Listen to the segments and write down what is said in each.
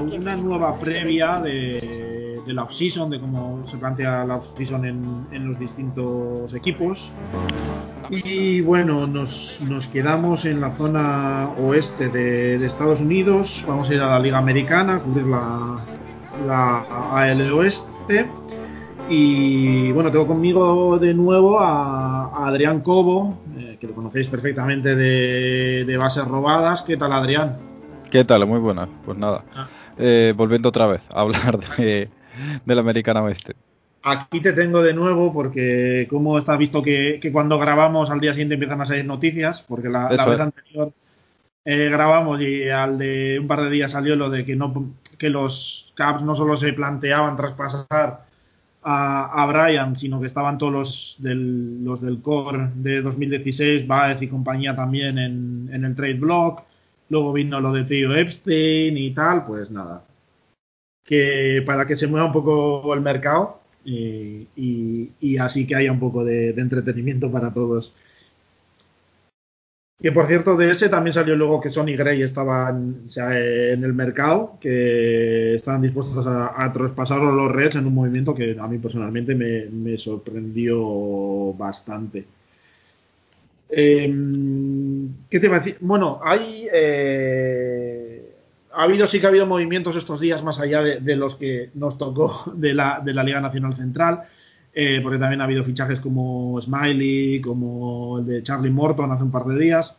una nueva previa de, de la off-season, de cómo se plantea la off-season en, en los distintos equipos. Y bueno, nos, nos quedamos en la zona oeste de, de Estados Unidos. Vamos a ir a la Liga Americana, a cubrir la, la AL Oeste. Y bueno, tengo conmigo de nuevo a, a Adrián Cobo, eh, que lo conocéis perfectamente de, de bases robadas. ¿Qué tal, Adrián? ¿Qué tal? Muy buenas. Pues nada, Ah. Eh, volviendo otra vez a hablar de, de la Americana Oeste. Aquí te tengo de nuevo porque como está visto que, que cuando grabamos al día siguiente empiezan a salir noticias, porque la, vez es. anterior eh, grabamos y al de un par de días salió lo de que no que los Caps no solo se planteaban traspasar a, a Brian, sino que estaban todos los del, los del core de 2016, Baez y compañía también en, en el trade block. Luego vino lo de Theo Epstein y tal, pues nada. Que para que se mueva un poco el mercado y, así que haya un poco de, entretenimiento para todos. Que por cierto, de ese también salió luego que Sony Gray estaban o sea, en el mercado, que estaban dispuestos a, traspasar los Reds en un movimiento que a mí personalmente me, me sorprendió bastante. Eh, ¿Qué te iba a decir? Bueno, hay. eh, ha habido, sí que ha habido movimientos estos días más allá de, los que nos tocó de la, de la Liga Nacional Central, eh, porque también ha habido fichajes como Smiley, como el de Charlie Morton hace un par de días.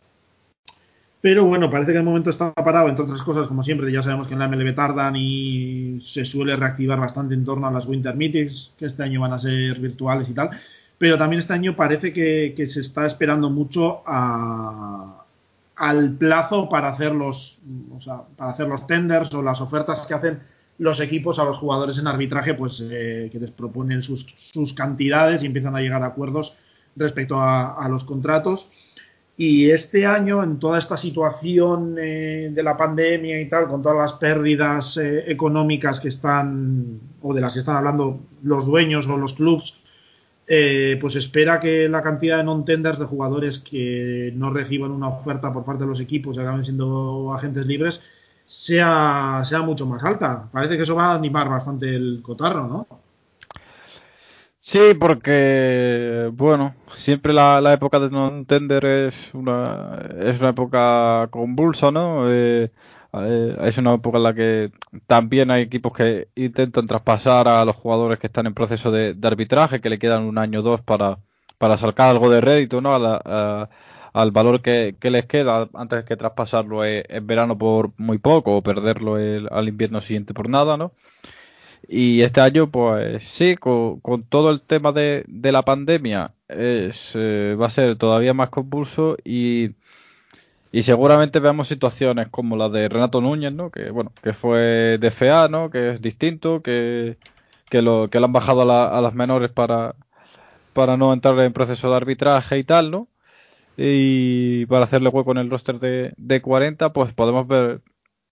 Pero bueno, parece que el momento está parado, entre otras cosas, como siempre, ya sabemos que en la MLB tardan y se suele reactivar bastante en torno a las Winter Meetings, que este año van a ser virtuales y tal. Pero también este año parece que, se está esperando mucho al plazo para hacer los, o sea, para hacer los tenders o las ofertas que hacen los equipos a los jugadores en arbitraje, pues eh, que les proponen sus, cantidades y empiezan a llegar a acuerdos respecto a, los contratos. Y este año, en toda esta situación eh, de la pandemia y tal, con todas las pérdidas eh, económicas que están, o de las que están hablando los dueños o los clubs, eh, pues espera que la cantidad de non-tenders de jugadores que no reciban una oferta por parte de los equipos y acaben siendo agentes libres sea, sea mucho más alta. Parece que eso va a animar bastante el cotarro, ¿no? Sí, porque, bueno, siempre la, la época de non-tender es una, es una época convulsa, ¿no? Eh, eh, es una época en la que también hay equipos que intentan traspasar a los jugadores que están en proceso de, arbitraje, que le quedan un año o dos para, para sacar algo de rédito, ¿no? A la- a- al valor que, que les queda antes que traspasarlo eh, en verano por muy poco o perderlo el- al invierno siguiente por nada, ¿no? Y este año, pues sí, con, con todo el tema de, de la pandemia, es, eh, va a ser todavía más convulso y, y seguramente veamos situaciones como la de Renato Núñez, ¿no? Que bueno, que fue de FA, ¿no? Que es distinto, que, que lo, que le han bajado a, la- a las menores para, para no entrar en proceso de arbitraje y tal, ¿no? Y para hacerle hueco en el roster de, de 40, pues podemos ver,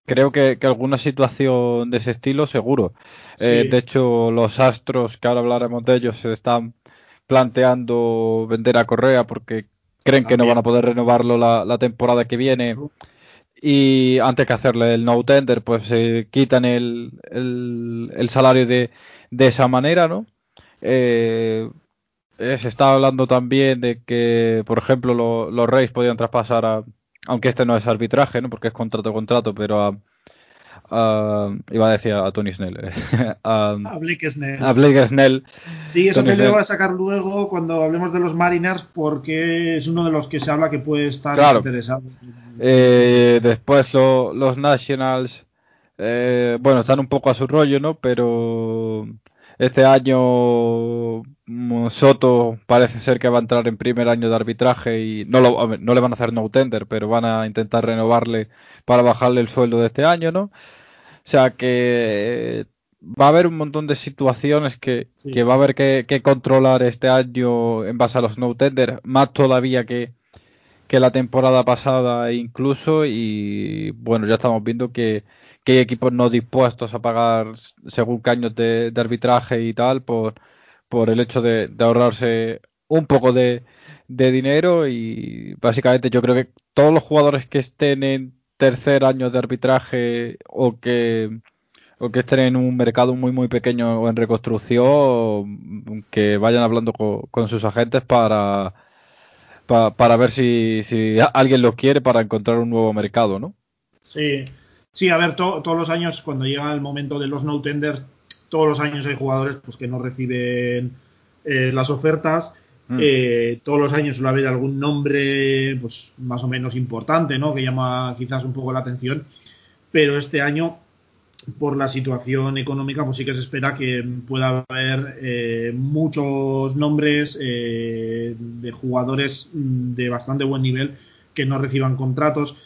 creo que, que alguna situación de ese estilo seguro. Eh, de hecho, los Astros, que ahora hablaremos de ellos, se están planteando vender a Correa porque creen que no van a poder renovarlo la, la temporada que viene y antes que hacerle el no tender, pues se quitan el, el, el salario de, de esa manera, ¿no? Eh, eh, se está hablando también de que, por ejemplo, lo- los Reyes podían traspasar a, aunque este no es arbitraje, ¿no? Porque es contrato contrato, pero a, a- iba a decir a Tony Snell, a, A Blake Snell. a Blake Snell. Sí, eso Tony te lo voy a sacar luego cuando hablemos de los Mariners porque es uno de los que se habla que puede estar Claro. interesado. Eh, después lo- los Nationals, eh, bueno, están un poco a su rollo, ¿no? Pero este año mm, Soto parece ser que va a entrar en primer año de arbitraje y no, lo, no le van a hacer no tender, pero van a intentar renovarle para bajarle el sueldo de este año, ¿no? O sea que va a haber un montón de situaciones que, Sí. que va a haber que, que controlar este año en base a los no tender, más todavía que, que la temporada pasada incluso y bueno, ya estamos viendo que, que hay equipos no dispuestos a pagar según qué años de, de arbitraje y tal por, por el hecho de, de ahorrarse un poco de, de dinero y básicamente yo creo que todos los jugadores que estén en tercer año de arbitraje o que o que estén en un mercado muy muy pequeño o en reconstrucción, que vayan hablando con, sus agentes para, para, ver si, si, alguien los quiere para encontrar un nuevo mercado, ¿no? Sí, sí, a ver, todos los años cuando llega el momento de los no tenders, todos los años hay jugadores pues que no reciben eh, las ofertas. Mm. Eh, todos los años suele haber algún nombre pues más o menos importante, ¿no? Que llama quizás un poco la atención. Pero este año por la situación económica, pues sí que se espera que pueda haber eh, muchos nombres eh, de jugadores de bastante buen nivel que no reciban contratos.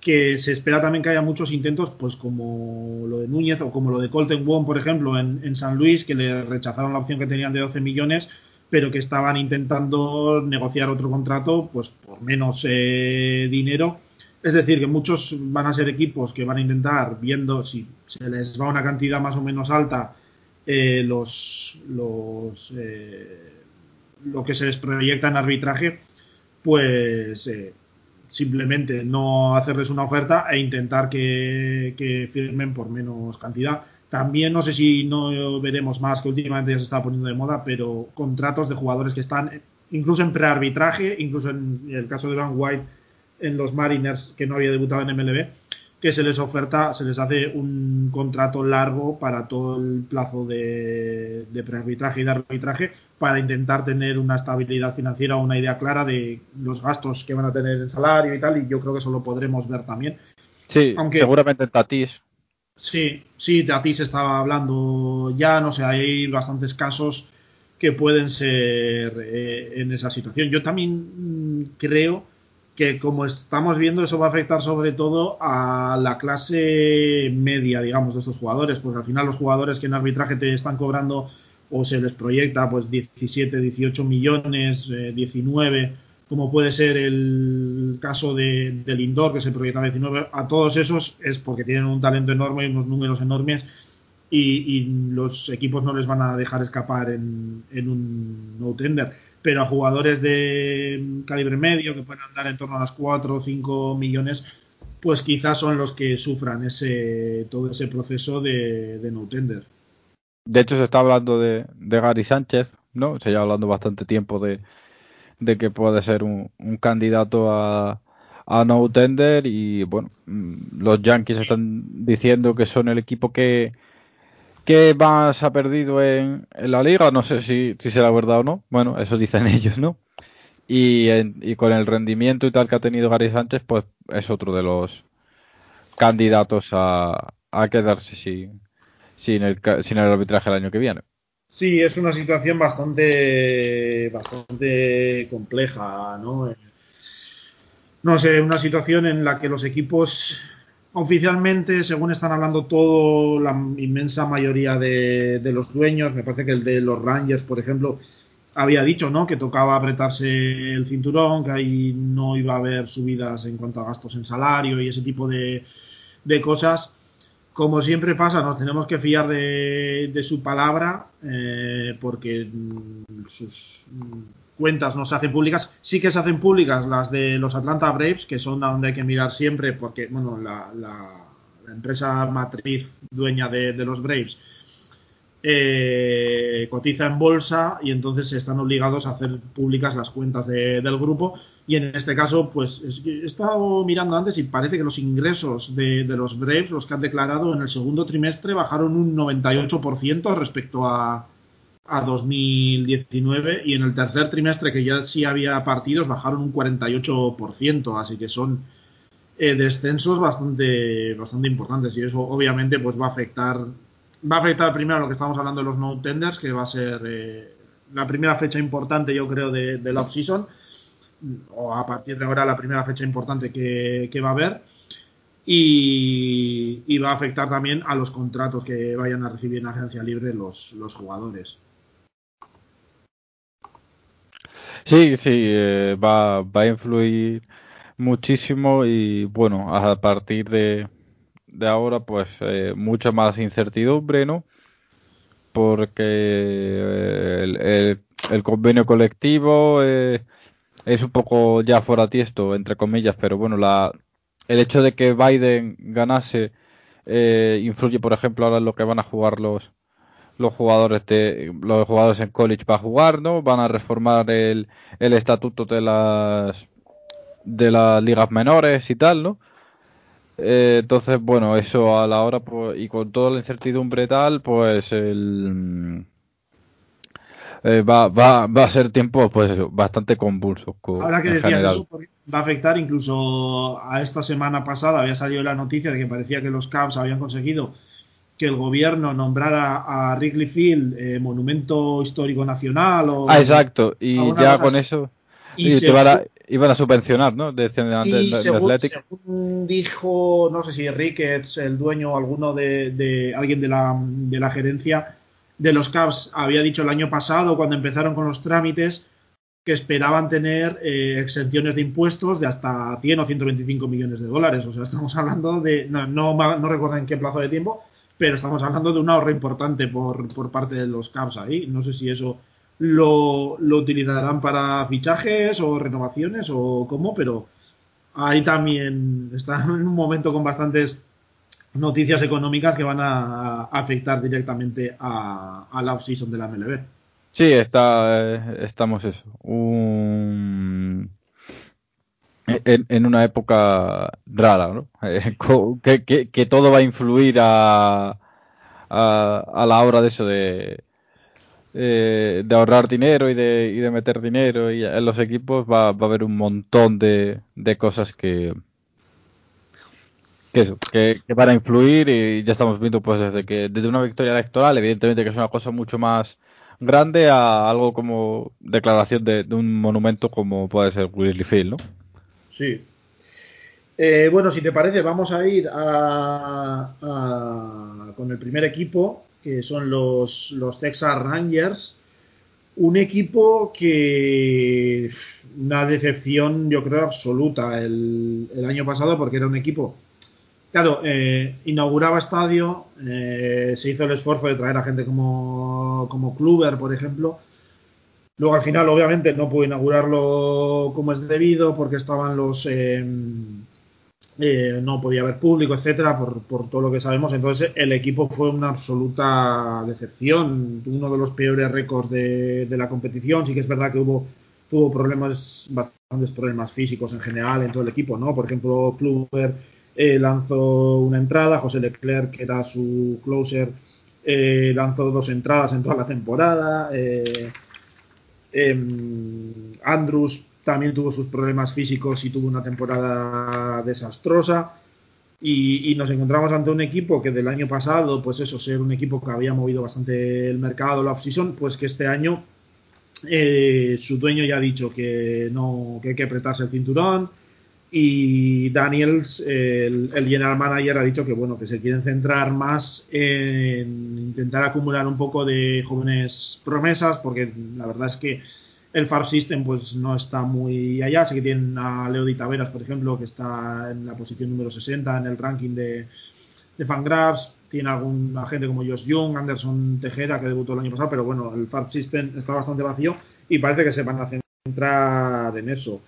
Que se espera también que haya muchos intentos, pues como lo de Núñez o como lo de Colton Wong, por ejemplo, en, San Luis, que le rechazaron la opción que tenían de 12 millones, pero que estaban intentando negociar otro contrato, pues por menos eh, dinero es decir, que muchos van a ser equipos que van a intentar, viendo si se les va una cantidad más o menos alta, eh, los, los eh, lo que se les proyecta en arbitraje, pues simplemente no hacerles una oferta e intentar que, que, firmen por menos cantidad. También no sé si no veremos más, que últimamente ya se está poniendo de moda, pero contratos de jugadores que están incluso en prearbitraje, incluso en el caso de Van White en los Mariners que no había debutado en MLB, que se les oferta, se les hace un contrato largo para todo el plazo de, de prearbitraje y de arbitraje para intentar tener una estabilidad financiera una idea clara de los gastos que van a tener en salario y tal, y yo creo que eso lo podremos ver también. Sí, Aunque, seguramente Tatis. Sí, sí, Tatis estaba hablando ya, no sé, hay bastantes casos que pueden ser eh, en esa situación. Yo también mm, creo que como estamos viendo eso va a afectar sobre todo a la clase media, digamos, de estos jugadores, porque al final los jugadores que en arbitraje te están cobrando o se les proyecta pues 17, 18 millones, 19, eh, como puede ser el caso de, del Indoor que se proyecta 19, a todos esos es porque tienen un talento enorme y unos números enormes y, los equipos no les van a dejar escapar en, un no tender pero a jugadores de calibre medio que pueden andar en torno a las 4 o 5 millones, pues quizás son los que sufran ese todo ese proceso de, no tender. De hecho, se está hablando de, Gary Sánchez, ¿no? Se lleva hablando bastante tiempo de, que puede ser un, candidato a, a no tender y bueno, mm, los Yankees están diciendo que son el equipo que, ¿Qué más ha perdido en, la liga? No sé si, si, será verdad o no. Bueno, eso dicen ellos, ¿no? Y, y, con el rendimiento y tal que ha tenido Gary Sánchez, pues es otro de los candidatos a, a quedarse sin, sin, el, sin el arbitraje el año que viene. Sí, es una situación bastante, bastante compleja, ¿no? No sé, una situación en la que los equipos Oficialmente, según están hablando todo, la inmensa mayoría de, los dueños, me parece que el de los Rangers, por ejemplo, había dicho ¿no? que tocaba apretarse el cinturón, que ahí no iba a haber subidas en cuanto a gastos en salario y ese tipo de, cosas. Como siempre pasa, nos tenemos que fiar de, su palabra, eh, porque sus cuentas no se hacen públicas. Sí que se hacen públicas las de los Atlanta Braves, que son a donde hay que mirar siempre, porque bueno, la, empresa matriz dueña de, los Braves eh, cotiza en bolsa y entonces están obligados a hacer públicas las cuentas del grupo. Y en este caso, pues he estado mirando antes y parece que los ingresos de, de los Braves, los que han declarado en el segundo trimestre, bajaron un 98% respecto a, a 2019 y en el tercer trimestre que ya sí había partidos bajaron un 48%, así que son eh, descensos bastante bastante importantes y eso obviamente pues va a afectar va a afectar primero lo que estamos hablando de los no tenders que va a ser eh, la primera fecha importante yo creo de, la off-season o a partir de ahora la primera fecha importante que, va a haber y, va a afectar también a los contratos que vayan a recibir en agencia libre los, jugadores. Sí, sí, eh, va a influir muchísimo y bueno, a partir de, de ahora pues eh, mucha más incertidumbre, ¿no? Porque eh, el, convenio colectivo es un poco ya fuera tiesto, entre comillas, pero bueno, la, el hecho de que Biden ganase eh, influye, por ejemplo, ahora en lo que van a jugar los los jugadores de los jugadores en college para jugar, ¿no? Van a reformar el, el estatuto de las de las ligas menores y tal, ¿no? Eh, entonces, bueno, eso a la hora pues, y con toda la incertidumbre tal, pues el eh, va, va, va a ser tiempo pues bastante convulso. Ahora que decías eso, va a afectar incluso a esta semana pasada, había salido la noticia de que parecía que los Cavs habían conseguido que el gobierno nombrara a Wrigley Field eh, monumento histórico nacional. O, ah, exacto, y ya con eso y iban a subvencionar, ¿no? De, sí, según, dijo, no sé si Ricketts, el dueño o alguno de, alguien de la, de la gerencia, de los Cavs había dicho el año pasado, cuando empezaron con los trámites, que esperaban tener eh, exenciones de impuestos de hasta 100 o 125 millones de dólares. O sea, estamos hablando de, no, no, recuerdo en qué plazo de tiempo, pero estamos hablando de un ahorro importante por, por parte de los Cavs ahí. No sé si eso lo, lo, utilizarán para fichajes o renovaciones o cómo, pero ahí también está en un momento con bastantes noticias económicas que van a, afectar directamente a, la off-season de la MLB. Sí, está, eh, estamos eso. en, una época rara, ¿no? Eh, que, todo va a influir a, a, la hora de eso de, eh, de ahorrar dinero y de, y de meter dinero en los equipos va, va a haber un montón de, de cosas que, que que, van a influir y ya estamos viendo pues desde que desde una victoria electoral, evidentemente que es una cosa mucho más grande a algo como declaración de, un monumento como puede ser Willy Field, ¿no? Sí. Eh, bueno, si te parece, vamos a ir a, con el primer equipo, que son los, los Texas Rangers. Un equipo que una decepción, yo creo, absoluta el, el año pasado, porque era un equipo Claro, eh, inauguraba estadio, eh, se hizo el esfuerzo de traer a gente como, como Kluber, por ejemplo. Luego al final, obviamente, no pudo inaugurarlo como es debido porque estaban los... Eh, no podía haber público, etcétera, por, por, todo lo que sabemos. Entonces, el equipo fue una absoluta decepción, uno de los peores récords de, de la competición. Sí que es verdad que hubo tuvo problemas, bastantes problemas físicos en general en todo el equipo, ¿no? Por ejemplo, Kluber eh, lanzó una entrada, José Leclerc, que era su closer, eh, lanzó dos entradas en toda la temporada. Eh, em, Andrews también tuvo sus problemas físicos y tuvo una temporada desastrosa. Y, nos encontramos ante un equipo que del año pasado, pues eso, ser un equipo que había movido bastante el mercado, la off-season, pues que este año su dueño ya ha dicho que no, que hay que apretarse el cinturón, y Daniels, el, general manager, ha dicho que bueno, que se quieren centrar más en intentar acumular un poco de jóvenes promesas, porque la verdad es que el Farm System pues no está muy allá. Así que tienen a Leody Taveras, por ejemplo, que está en la posición número 60 en el ranking de, de Fangraphs. Tiene algún agente como Josh Young, Anderson Tejera, que debutó el año pasado, pero bueno, el Farm System está bastante vacío y parece que se van a centrar en eso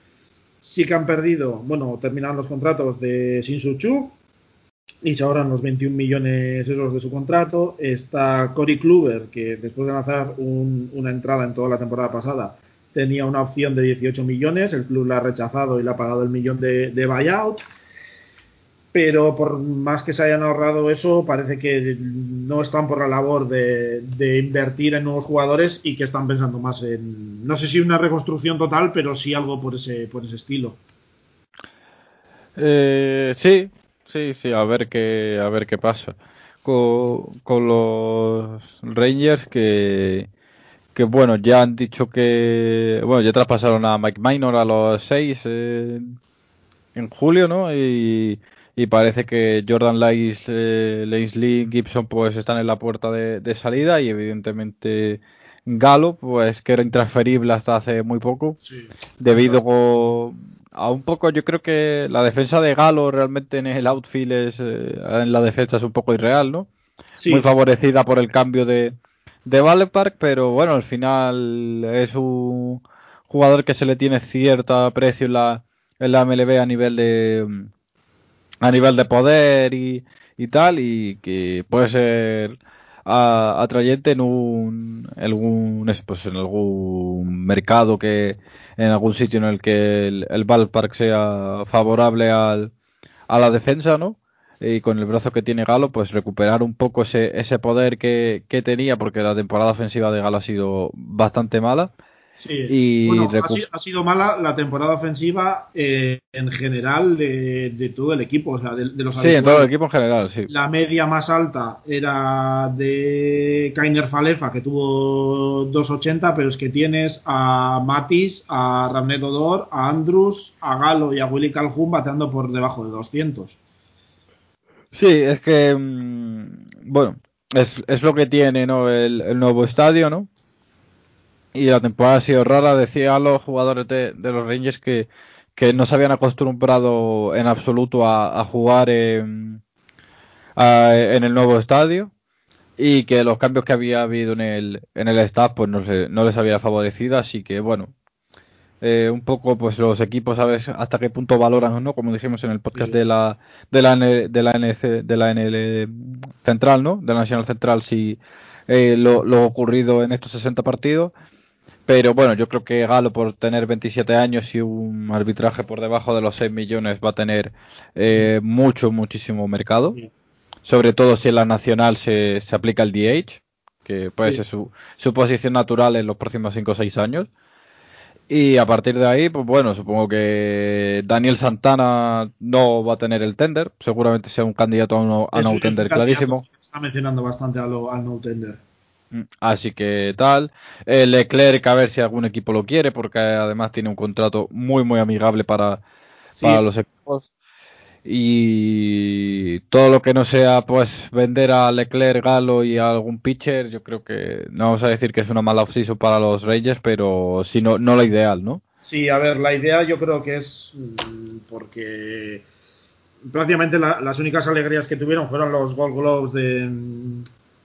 sí que han perdido, bueno, terminaron los contratos de Shin Chu y se ahorran los 21 millones esos de su contrato. Está Cory Kluber, que después de lanzar una entrada en toda la temporada pasada, tenía una opción de 18 millones, el club la ha rechazado y le ha pagado el millón de, buyout pero por más que se hayan ahorrado eso, parece que no están por la labor de, invertir en nuevos jugadores y que están pensando más en, no sé si una reconstrucción total, pero sí algo por ese, por ese estilo. Eh, sí, sí, sí, a ver qué, a ver qué pasa. Con, los Rangers que, que, bueno, ya han dicho que, bueno, ya traspasaron a Mike Minor a los 6 eh, en julio, ¿no? Y y parece que Jordan Lais, eh, Gibson pues están en la puerta de, salida y evidentemente Galo pues que era intransferible hasta hace muy poco debido a un poco yo creo que la defensa de Galo realmente en el outfield es eh, en la defensa es un poco irreal ¿no? muy favorecida por el cambio de de Valley Park pero bueno al final es un jugador que se le tiene cierto aprecio en la en la MLB a nivel de a nivel de poder y, y tal, y que puede ser atrayente en un algún pues en algún mercado que en algún sitio en el que el, el ballpark sea favorable al, a la defensa, ¿no? Y con el brazo que tiene Galo, pues recuperar un poco ese, ese poder que, que tenía, porque la temporada ofensiva de Galo ha sido bastante mala Sí. bueno, ha, sido, mala la temporada ofensiva eh, en general de, todo el equipo, o sea, de, los Sí, en todo el equipo en general, sí. La media más alta era de Kainer Falefa, que tuvo 2.80, pero es que tienes a Matis, a Ramnet Odor, a Andrus, a Galo y a Willy Calhoun bateando por debajo de 200. Sí, es que, mm, bueno, es, es, lo que tiene ¿no? el, el nuevo estadio, ¿no? y la temporada ha sido rara. Decía a los jugadores de, los Rangers que, no se habían acostumbrado en absoluto a, jugar en, el nuevo estadio y que los cambios que había habido en el, en el staff pues no, no les había favorecido. Así que bueno, eh, un poco pues los equipos sabes hasta qué punto valoran o no como dijimos en el podcast de la de la de la NC, de la NL central no de la Nacional Central si eh, lo, lo, ocurrido en estos 60 partidos. Pero bueno, yo creo que Galo por tener 27 años y un arbitraje por debajo de los 6 millones va a tener eh, mucho, muchísimo mercado. Sobre todo si en la nacional se, se aplica el DH, que puede ser su, su, posición natural en los próximos 5 o 6 años. Y a partir de ahí, pues bueno, supongo que Daniel Santana no va a tener el tender. Seguramente sea un candidato a, no, a no tender clarísimo. Está mencionando bastante al no tender. Mm, así que tal. Eh, Leclerc, a ver si algún equipo lo quiere, porque además tiene un contrato muy, muy amigable para, los equipos. Y todo lo que no sea, pues, vender a Leclerc, Galo y a algún pitcher, yo creo que no vamos a decir que es una mala offseason para los Reyes, pero si no, no la ideal, ¿no? Sí, a ver, la idea yo creo que es mm, porque prácticamente las únicas alegrías que tuvieron fueron los Gold Globes de,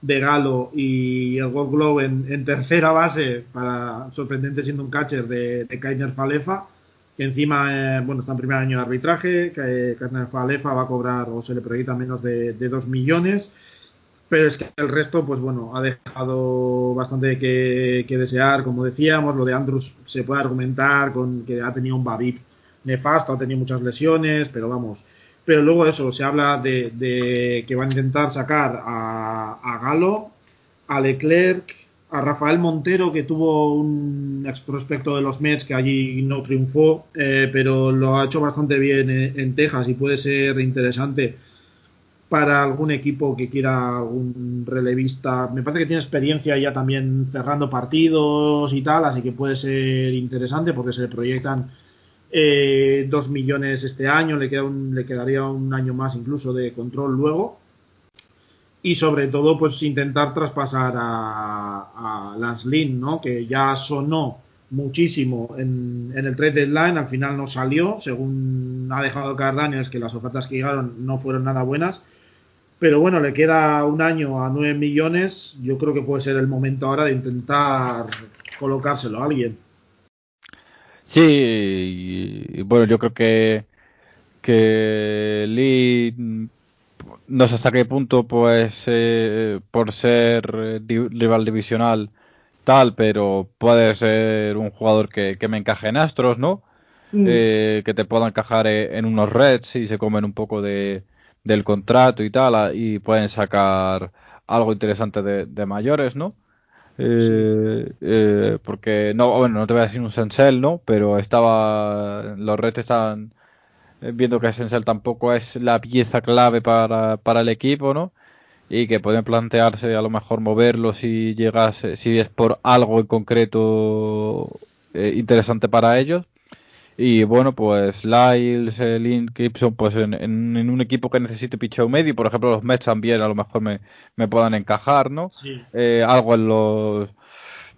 de Galo y el Gold Globe en, tercera base, para sorprendente siendo un catcher de, de Kainer Falefa, encima eh, bueno está en primer año de arbitraje, que Kainer Falefa va a cobrar o se le proyecta menos de, de 2 millones, pero es que el resto, pues bueno, ha dejado bastante que, desear, como decíamos, lo de Andrews se puede argumentar con que ha tenido un Babip nefasto, ha tenido muchas lesiones, pero vamos, pero luego eso, se habla de, que van a intentar sacar a, Galo, a Leclerc, a Rafael Montero, que tuvo un ex prospecto de los Mets que allí no triunfó, eh, pero lo ha hecho bastante bien en, Texas y puede ser interesante para algún equipo que quiera algún relevista. Me parece que tiene experiencia ya también cerrando partidos y tal, así que puede ser interesante porque se le proyectan eh, dos millones este año, le, queda le quedaría un año más incluso de control luego. Y sobre todo, pues intentar traspasar a, a Lynn, ¿no? que ya sonó muchísimo en, el trade deadline, al final no salió, según ha dejado es que las ofertas que llegaron no fueron nada buenas. Pero bueno, le queda un año a 9 millones. Yo creo que puede ser el momento ahora de intentar colocárselo a alguien. Sí, bueno, yo creo que, que Lee no sé hasta qué punto, pues, eh, por ser rival divisional tal, pero puede ser un jugador que, me encaje en Astros, ¿no? Mm. Eh, que te pueda encajar e, en unos Reds y se comen un poco de, del contrato y tal, y pueden sacar algo interesante de, de mayores, ¿no? Eh, eh, porque no, bueno, no te voy a decir un Sensel, ¿no? Pero estaba, los Reds están viendo que Sensel tampoco es la pieza clave para, para el equipo, ¿no? Y que pueden plantearse a lo mejor moverlo si llegas, si es por algo en concreto eh, interesante para ellos. Y bueno, pues Lyles, Lynn, Gibson, pues en, un equipo que necesite picheo medio, por ejemplo, los Mets también a lo mejor me, me puedan encajar, ¿no? Eh, algo en los,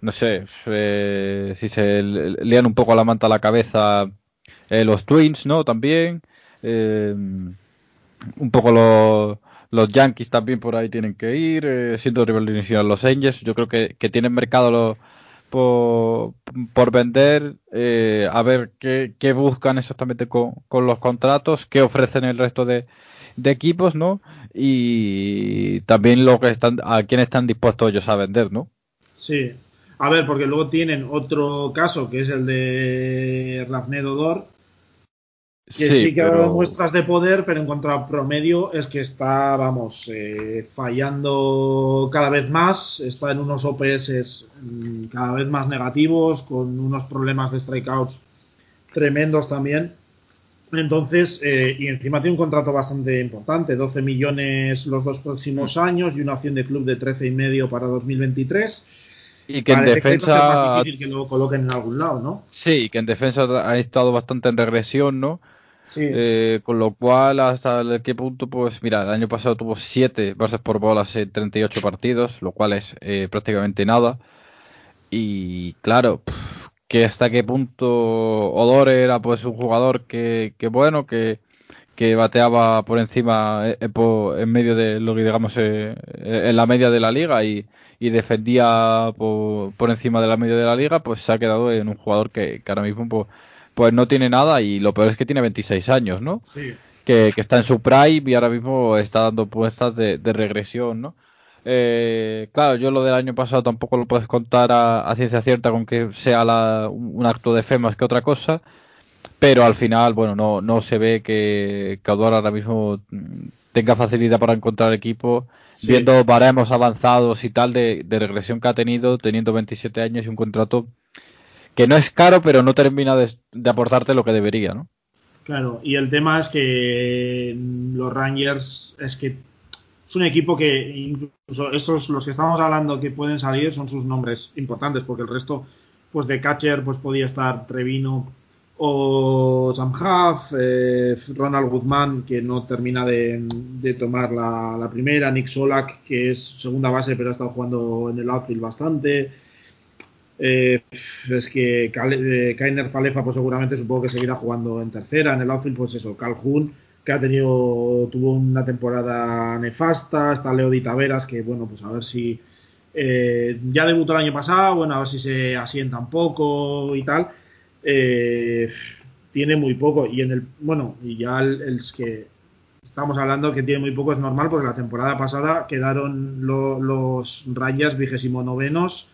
no sé, eh, si se lean un poco la manta a la cabeza eh, los Twins, ¿no? También. un poco los, los Yankees también por ahí tienen que ir, siendo rival inicial los Angels. Yo creo que, que tienen mercado los por, por vender, eh, a ver qué, qué, buscan exactamente con, con, los contratos, qué ofrecen el resto de, de, equipos, ¿no? Y también lo que están, a quién están dispuestos ellos a vender, ¿no? Sí. A ver, porque luego tienen otro caso que es el de Rafnedo Dor, que sí, que ha dado muestras de poder, pero en cuanto a promedio es que está, vamos, eh, fallando cada vez más, está en unos OPS mm, cada vez más negativos, con unos problemas de strikeouts tremendos también. Entonces, eh, y encima tiene un contrato bastante importante, 12 millones los dos próximos mm. años y una opción de club de 13 y medio para 2023. Y que en defensa. Que más difícil que lo coloquen en algún lado, ¿no? Sí, que en defensa ha estado bastante en regresión, ¿no? Eh, con lo cual, hasta qué punto, pues mira, el año pasado tuvo 7 bases por bolas en 38 partidos, lo cual es eh, prácticamente nada. Y claro, que hasta qué punto Odore era pues un jugador que, que bueno, que, que bateaba por encima, eh, en medio de lo que digamos, en la media de la liga y, y defendía por, por, encima de la media de la liga, pues se ha quedado en un jugador que, que ahora mismo pues, pues no tiene nada y lo peor es que tiene 26 años, ¿no? Sí. Que, está en su prime y ahora mismo está dando puestas de, regresión, ¿no? Eh, claro, yo lo del año pasado tampoco lo puedes contar a, ciencia cierta con que sea un acto de fe más que otra cosa, pero al final, bueno, no, no se ve que, que ahora mismo tenga facilidad para encontrar equipo, viendo baremos avanzados y tal de, de regresión que ha tenido, teniendo 27 años y un contrato que no es caro, pero no termina de, aportarte lo que debería, ¿no? Claro, y el tema es que los Rangers es que es un equipo que incluso estos los que estamos hablando que pueden salir son sus nombres importantes porque el resto pues de catcher pues podía estar Trevino o Sam Huff, eh, Ronald Guzmán que no termina de, tomar la, primera, Nick Solak que es segunda base pero ha estado jugando en el outfield bastante, eh, es que eh, Kainer Falefa, pues seguramente supongo que seguirá jugando en tercera. En el outfield, pues eso, Calhoun, que ha tenido, tuvo una temporada nefasta. Está Leo Di Taveras, que bueno, pues a ver si eh, ya debutó el año pasado, bueno, a ver si se asienta un poco y tal. Tiene muy poco. Y en el, bueno, y ya el, que estamos hablando que tiene muy poco es normal, porque la temporada pasada quedaron los Rayas vigésimo novenos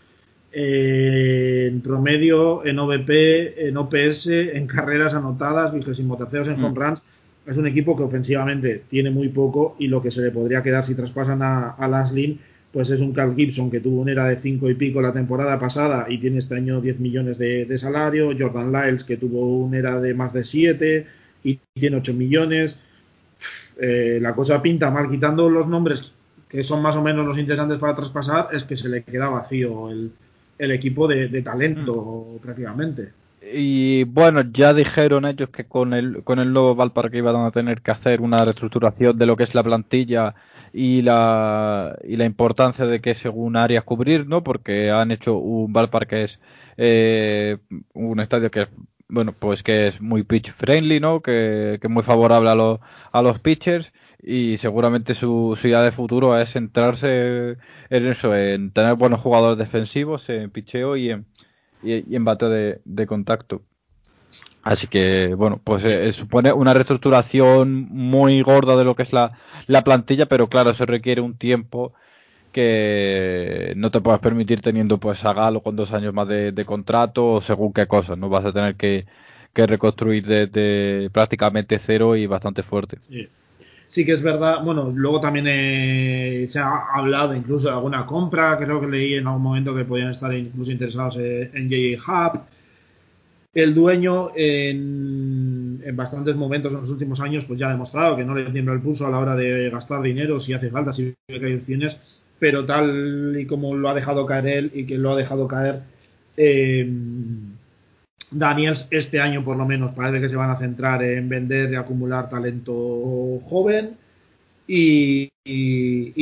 en promedio, en OVP, en OPS, en carreras anotadas, vigésimo terceros en home mm. runs. Es un equipo que ofensivamente tiene muy poco y lo que se le podría quedar si traspasan a, a Lynn, pues es un Carl Gibson que tuvo una era de 5 y pico la temporada pasada y tiene este año 10 millones de, salario. Jordan Lyles que tuvo una era de más de 7 y tiene 8 millones. Eh, la cosa pinta mal, quitando los nombres que son más o menos los interesantes para traspasar, es que se le queda vacío el, el equipo de, talento mm. prácticamente. Y bueno, ya dijeron ellos que con el, con el nuevo Valparque iban a tener que hacer una reestructuración de lo que es la plantilla y la, y la importancia de que según áreas cubrir, ¿no? Porque han hecho un Valparque es eh, un estadio que es bueno, pues que es muy pitch friendly, ¿no? Que, que es muy favorable a, los a los pitchers y seguramente su, su, idea de futuro es centrarse en eso, en tener buenos jugadores defensivos, en picheo y en, y, en bate de, contacto. Así que, bueno, pues eh, supone una reestructuración muy gorda de lo que es la, la plantilla, pero claro, eso requiere un tiempo que no te puedas permitir teniendo pues a Galo con dos años más de, contrato o según qué cosas, ¿no? Vas a tener que, reconstruir desde prácticamente cero y bastante fuerte. Sí sí que es verdad, bueno, luego también eh, se ha hablado incluso de alguna compra, creo que leí en algún momento que podían estar incluso interesados en, en JJ Hub. El dueño en, bastantes momentos en los últimos años pues ya ha demostrado que no le tiembla el pulso a la hora de gastar dinero si hace falta, si ve que hay opciones, pero tal y como lo ha dejado caer él y que lo ha dejado caer eh, Daniels este año por lo menos parece que se van a centrar en vender y acumular talento joven y,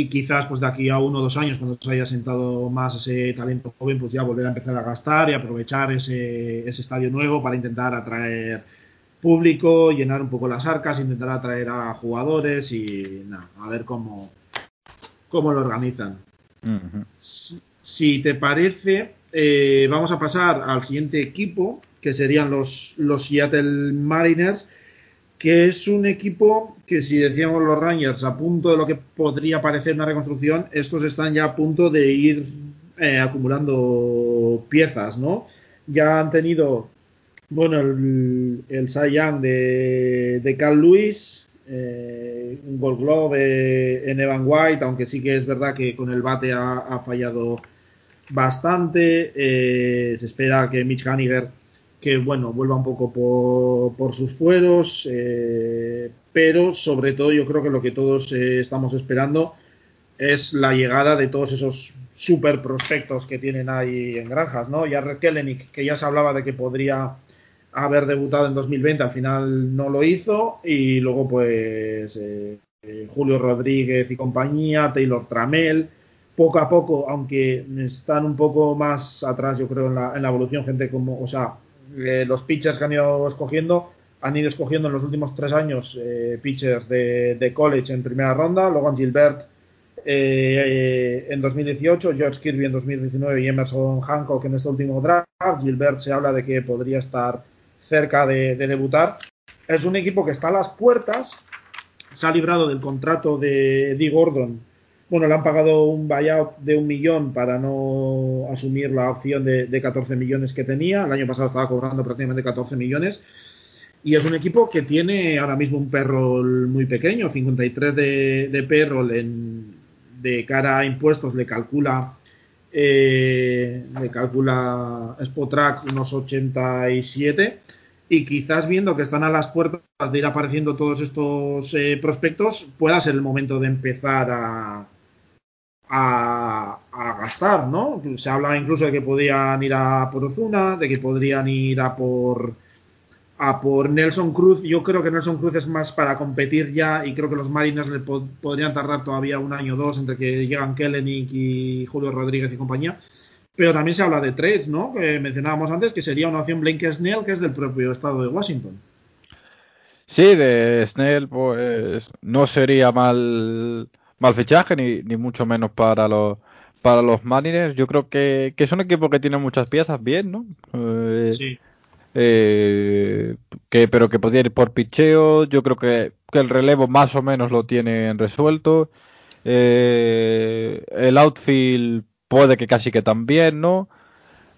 quizás pues de aquí a uno o dos años cuando se haya sentado más ese talento joven pues ya volver a empezar a gastar y aprovechar ese, estadio nuevo para intentar atraer público, llenar un poco las arcas, intentar atraer a jugadores y nada, a ver cómo, cómo lo organizan. si te parece, eh, vamos a pasar al siguiente equipo, que serían los, los Seattle Mariners, que es un equipo que si decíamos los Rangers a punto de lo que podría parecer una reconstrucción, estos están ya a punto de ir eh, acumulando piezas, ¿no? Ya han tenido, bueno, el, el Cy Young de, de Carl Lewis, eh, un Gold Glove eh, en Evan White, aunque sí que es verdad que con el bate ha, ha fallado bastante. se espera que Mitch Haniger que bueno, vuelva un poco por, sus fueros, eh, pero sobre todo yo creo que lo que todos eh, estamos esperando es la llegada de todos esos super prospectos que tienen ahí en granjas, ¿no? Jared Kellenic, que ya se hablaba de que podría haber debutado en 2020, al final no lo hizo, y luego pues eh, Julio Rodríguez y compañía, Taylor Tramel, poco a poco, aunque están un poco más atrás, yo creo, en la, en la evolución, gente como, o sea, eh, los pitchers que han ido escogiendo han ido escogiendo en los últimos tres años eh, pitchers de, college en primera ronda, Logan Gilbert eh, en 2018, George Kirby en 2019 y Emerson Hancock en este último draft. Gilbert se habla de que podría estar cerca de, de debutar. Es un equipo que está a las puertas, se ha librado del contrato de Dee Gordon bueno, le han pagado un buyout de un millón para no asumir la opción de, de 14 millones que tenía. El año pasado estaba cobrando prácticamente 14 millones. Y es un equipo que tiene ahora mismo un perro muy pequeño, 53 de, de de cara a impuestos le calcula eh, le calcula Spotrack unos 87 y quizás viendo que están a las puertas de ir apareciendo todos estos eh, prospectos pueda ser el momento de empezar a, a, gastar, ¿no? Se habla incluso de que podrían ir a por Ozuna, de que podrían ir a por a por Nelson Cruz. Yo creo que Nelson Cruz es más para competir ya y creo que los Mariners le pod podrían tardar todavía un año o dos entre que llegan Kellenic y Julio Rodríguez y compañía. Pero también se habla de trades, ¿no? Que mencionábamos antes que sería una opción Blake Snell, que es del propio estado de Washington. Sí, de Snell, pues no sería mal mal fichaje, ni, ni mucho menos para los para los Mariners. Yo creo que, que es un equipo que tiene muchas piezas bien, ¿no? Eh, sí. Eh, que, pero que podría ir por picheo. Yo creo que, que, el relevo más o menos lo tienen resuelto. Eh, el outfield puede que casi que también, ¿no?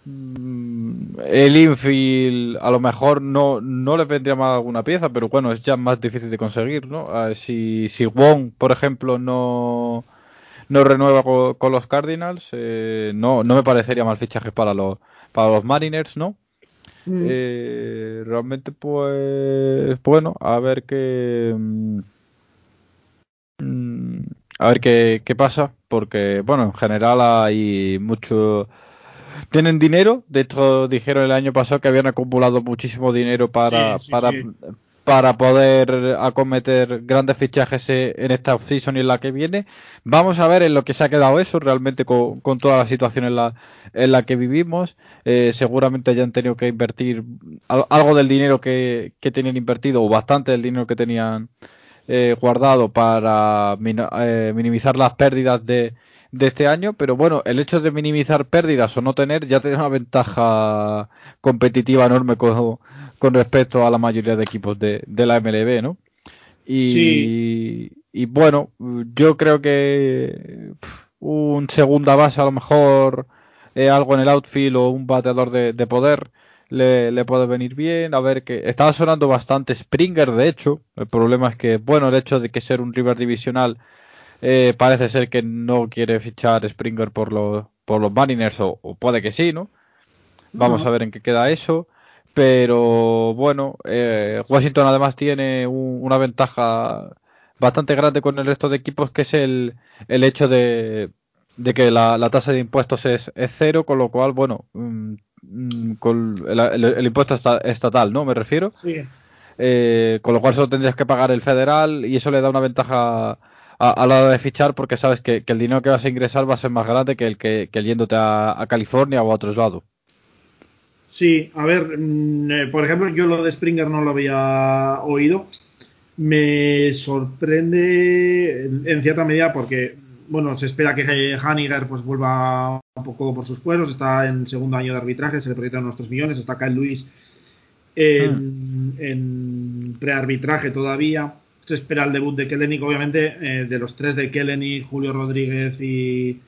Mm, el infield a lo mejor no, no le vendría mal alguna pieza, pero bueno, es ya más difícil de conseguir, ¿no? si, si Wong, por ejemplo, no, no renueva con, los Cardinals, eh, no, no me parecería mal fichaje para los, para los Mariners, ¿no? Mm. Eh, realmente, pues, bueno, a ver qué... Mm, a ver qué, qué pasa, porque, bueno, en general hay mucho tienen dinero. De hecho, dijeron el año pasado que habían acumulado muchísimo dinero para, sí, sí, para, sí. para poder acometer grandes fichajes en esta season y en la que viene. Vamos a ver en lo que se ha quedado eso realmente con, con toda la situación en la, en la que vivimos. Eh, seguramente hayan tenido que invertir algo del dinero que, que tenían invertido o bastante del dinero que tenían eh, guardado para eh, minimizar las pérdidas de de este año, pero bueno, el hecho de minimizar pérdidas o no tener ya tiene una ventaja competitiva enorme con, con respecto a la mayoría de equipos de, de la MLB, ¿no? Y, sí. y, bueno, yo creo que un segunda base a lo mejor eh, algo en el outfield o un bateador de, de poder le, le, puede venir bien. A ver que estaba sonando bastante Springer, de hecho. El problema es que, bueno, el hecho de que ser un river divisional eh, parece ser que no quiere fichar Springer por los, por los Mariners, o, o puede que sí, ¿no? Vamos uh -huh. a ver en qué queda eso. Pero bueno, eh, Washington además tiene un, una ventaja bastante grande con el resto de equipos, que es el, el hecho de, de que la, la, tasa de impuestos es, es, cero, con lo cual, bueno, mmm, con el, el, el, impuesto estatal, ¿no? Me refiero. Sí. Eh, con lo cual solo tendrías que pagar el federal y eso le da una ventaja a, a, la hora de fichar porque sabes que, que, el dinero que vas a ingresar va a ser más grande que el que, que el yéndote a, a, California o a otros lados. Sí, a ver, mmm, eh, por ejemplo, yo lo de Springer no lo había oído. Me sorprende en, cierta medida porque bueno, se espera que Haniger pues vuelva un poco por sus pueblos, está en segundo año de arbitraje, se le proyectan unos 3 millones, está Kyle Luis en, hmm. en prearbitraje todavía. Se espera el debut de Kellenic, obviamente, eh, de los tres de Kellenic, Julio Rodríguez y,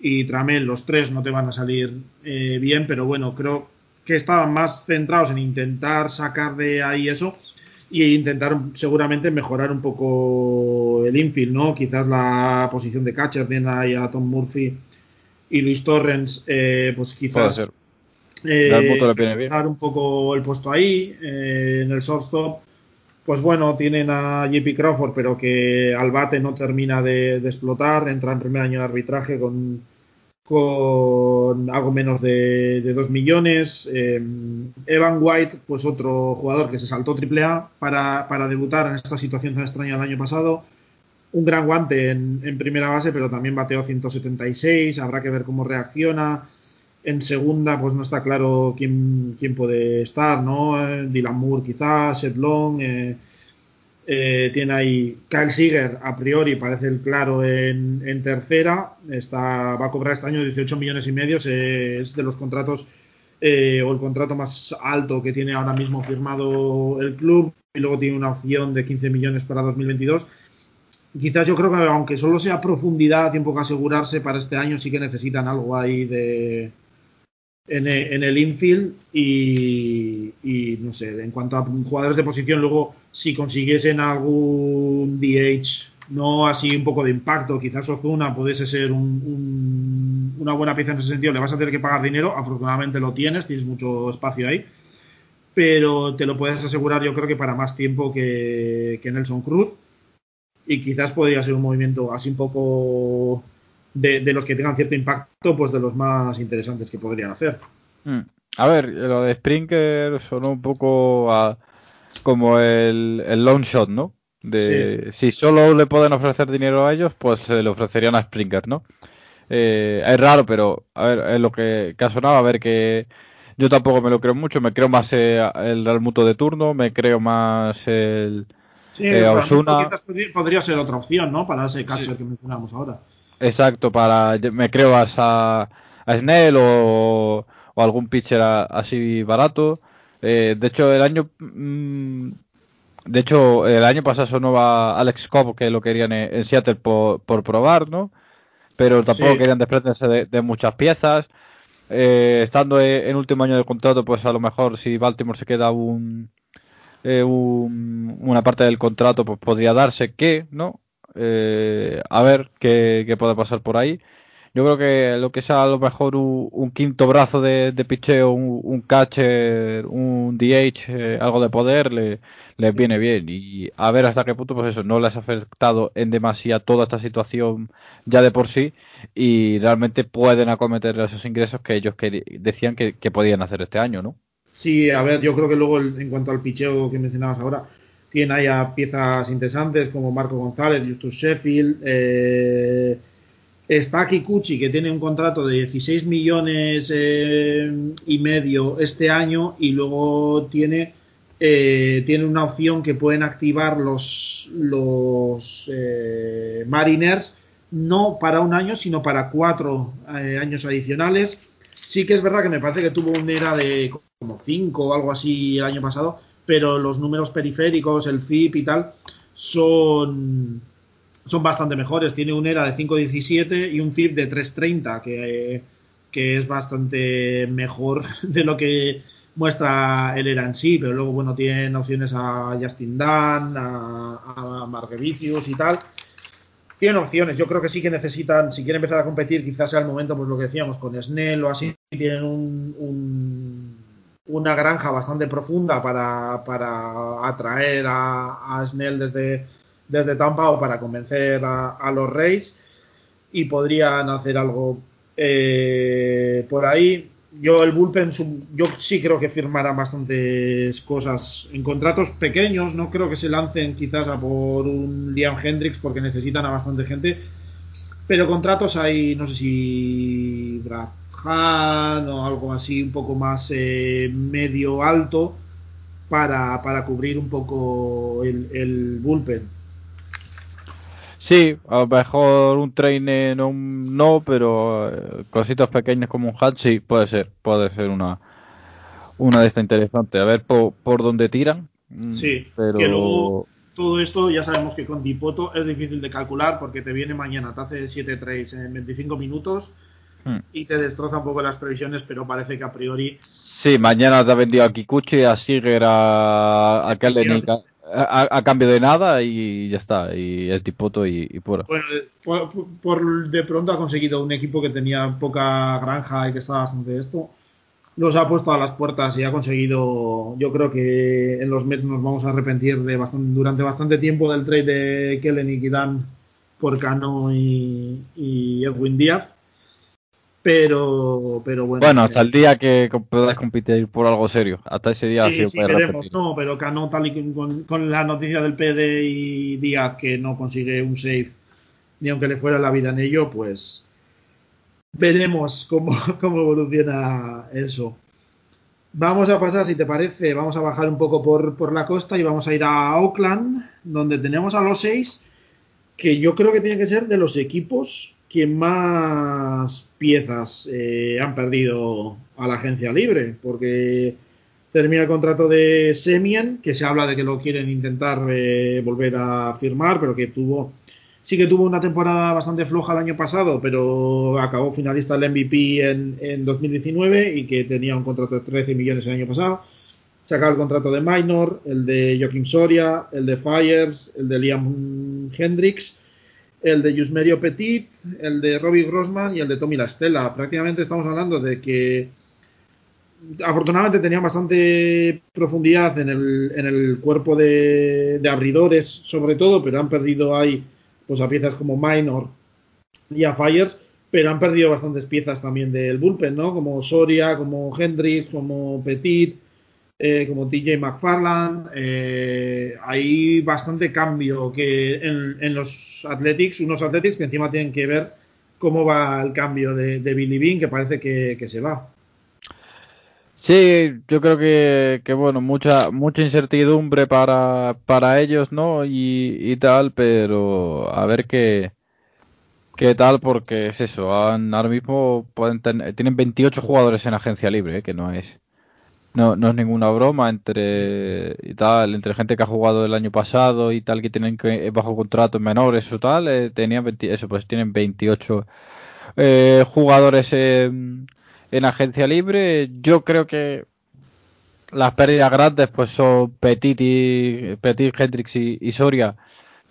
y Tramel, los tres no te van a salir eh, bien, pero bueno, creo que estaban más centrados en intentar sacar de ahí eso e intentar seguramente mejorar un poco el infield, ¿no? Quizás la posición de catcher, tiene ahí a Tom Murphy y Luis Torrens, eh, pues quizás ser. Eh, un poco el puesto ahí, eh, en el shortstop. Pues bueno, tienen a JP Crawford, pero que al bate no termina de, explotar. Entra en primer año de arbitraje con, con algo menos de, de 2 millones. Eh, Evan White, pues otro jugador que se saltó AAA para, para debutar en esta situación tan extraña el año pasado. Un gran guante en, en primera base, pero también bateó 176. Habrá que ver cómo reacciona. En segunda, pues no está claro quién, puede estar, ¿no? Eh, Dylan Moore quizás, Seth Long, eh, eh, tiene ahí Kyle Seager, a priori parece el claro en, tercera, está, va a cobrar este año 18 millones y medio, es de los contratos o el contrato más alto que tiene ahora mismo firmado el club y luego tiene una opción de 15 millones para 2022. Quizás yo creo que aunque solo sea profundidad, tiempo que asegurarse para este año, sí que necesitan algo ahí de, en, el infield y, no sé, en cuanto a jugadores de posición, luego si consiguiesen algún DH, no así un poco de impacto, quizás Ozuna pudiese ser una buena pieza en ese sentido, le vas a tener que pagar dinero, afortunadamente lo tienes, tienes mucho espacio ahí, pero te lo puedes asegurar yo creo que para más tiempo que Nelson Cruz y quizás podría ser un movimiento así un poco de, los que tengan cierto impacto, pues de los más interesantes que podrían hacer. Hmm. A ver, lo de Springer sonó un poco como el, el long shot, ¿no? De si solo le pueden ofrecer dinero a ellos, pues se le ofrecerían a Springer, ¿no? Eh, es raro, pero a ver, es lo que, que ha sonado, a ver que yo tampoco me lo creo mucho, me creo más eh, el Real Muto de turno, me creo más el sí, eh, Osuna. podría ser otra opción, ¿no? Para ese catcher que mencionamos ahora. Exacto, para me creo a, a Snell o, algún pitcher así barato. Eh, de hecho, el año mm, de hecho, el año pasado sonó a Alex Cobb que lo querían en, Seattle por, probar, ¿no? Pero tampoco querían desprenderse de, muchas piezas. Eh, estando en último año de contrato, pues a lo mejor si Baltimore se queda un, eh, un, una parte del contrato, pues podría darse que, ¿no? Eh, a ver qué, puede pasar por ahí. Yo creo que lo que sea a lo mejor un, quinto brazo de, de picheo, un, catcher, un DH, eh, algo de poder, le, les viene bien. Y a ver hasta qué punto, pues eso, no les ha afectado en demasía toda esta situación ya de por sí y realmente pueden acometer esos ingresos que ellos decían que, que podían hacer este año, ¿no? Sí, a ver, yo creo que luego en cuanto al picheo que mencionabas ahora, tiene ahí piezas interesantes como Marco González, Justus Sheffield. Eh, está Kikuchi, que tiene un contrato de 16 millones eh, y medio este año y luego tiene, eh, tiene una opción que pueden activar los, los Mariners no para un año, sino para cuatro años adicionales. Sí que es verdad que me parece que tuvo un era de como 5 o algo así el año pasado, pero los números periféricos, el FIP y tal, son, son bastante mejores. Tiene un ERA de 5.17 y un FIP de 3.30, que, que es bastante mejor de lo que muestra el ERA en sí, pero luego, bueno, tienen opciones a Justin Dunn, a, a Margevicius y tal. Tienen opciones, yo creo que sí que necesitan, si quieren empezar a competir, quizás sea el momento, pues lo que decíamos, con Snell o así, tienen un una granja bastante profunda para, para atraer a, Snell desde, desde Tampa o para convencer a, los Reyes y podrían hacer algo eh, por ahí. Yo el bullpen, yo sí creo que firmarán bastantes cosas en contratos pequeños, no creo que se lancen quizás a por un Liam Hendricks porque necesitan a bastante gente, pero contratos hay, no sé si o algo así un poco más eh, medio alto para, cubrir un poco el, bullpen. Sí, a lo mejor un trainer no, no pero eh, cositas pequeñas como un hat sí, puede ser, puede ser una, una de estas interesantes. A ver por, por dónde tiran. Mm, sí, pero... que luego todo esto ya sabemos que con Dipoto es difícil de calcular porque te viene mañana, te hace 7 trades en 25 minutos hmm. y te destroza un poco las previsiones, pero parece que a priori... Sí, mañana te ha vendido a Kikuchi, a Siger, a, a a, cambio de nada y ya está, y el tipoto y, y Bueno, por, de pronto ha conseguido un equipo que tenía poca granja y que estaba bastante esto. Los ha puesto a las puertas y ha conseguido, yo creo que en los Mets nos vamos a arrepentir de bastante, durante bastante tiempo del trade de Kellen y Kidan por Cano y Edwin Díaz pero, pero bueno. Bueno, hasta el día que puedas competir por algo serio. Hasta ese día sí, sí, veremos. No, pero Cano, tal y con, con, la noticia del PD y Díaz que no consigue un save, ni aunque le fuera la vida en ello, pues veremos cómo, cómo evoluciona eso. Vamos a pasar, si te parece, vamos a bajar un poco por, por la costa y vamos a ir a Oakland, donde tenemos a los seis, que yo creo que tiene que ser de los equipos que más piezas eh, han perdido a la agencia libre, porque termina el contrato de Semien, que se habla de que lo quieren intentar eh, volver a firmar, pero que tuvo, sí que tuvo una temporada bastante floja el año pasado, pero acabó finalista del MVP en, en 2019 y que tenía un contrato de 13 millones el año pasado. Se acaba el contrato de Minor, el de Joaquim Soria, el de Fires, el de Liam Hendricks el de Yusmerio Petit, el de Robbie Grossman y el de Tommy Lastella. Prácticamente estamos hablando de que afortunadamente tenían bastante profundidad en el, en el cuerpo de, abridores, sobre todo, pero han perdido ahí pues, a piezas como Minor y a Fires, pero han perdido bastantes piezas también del bullpen, ¿no? Como Soria, como Hendrix, como Petit, eh, como TJ McFarland. Eh, hay bastante cambio que en, los Athletics, unos Athletics que encima tienen que ver cómo va el cambio de, Billy Bean, que parece que, se va. Sí, yo creo que, bueno, mucha mucha incertidumbre para, para ellos, ¿no? Y, tal, pero a ver qué, qué tal, porque es eso, ahora mismo pueden tienen 28 jugadores en agencia libre, ¿eh? que no es no, no es ninguna broma entre y tal, entre gente que ha jugado el año pasado y tal, que tienen que, bajo contrato menores o tal, eh, tenían eso, pues tienen 28 eh, jugadores en, agencia libre. Yo creo que las pérdidas grandes pues son Petit, y, Petit Hendrix y Soria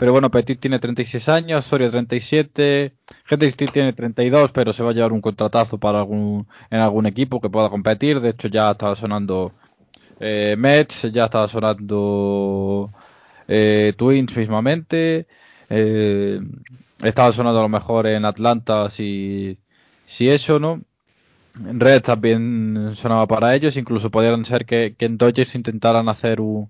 pero bueno, Petit tiene 36 años, Soria 37, Hendrix tiene 32, pero se va a llevar un contratazo para algún, en algún equipo que pueda competir. De hecho, ya estaba sonando eh, Mets, ya estaba sonando eh, Twins mismamente. Eh, estaba sonando a lo mejor en Atlanta si, si eso, ¿no? En Red también sonaba para ellos, incluso podrían ser que en Dodgers intentaran hacer un,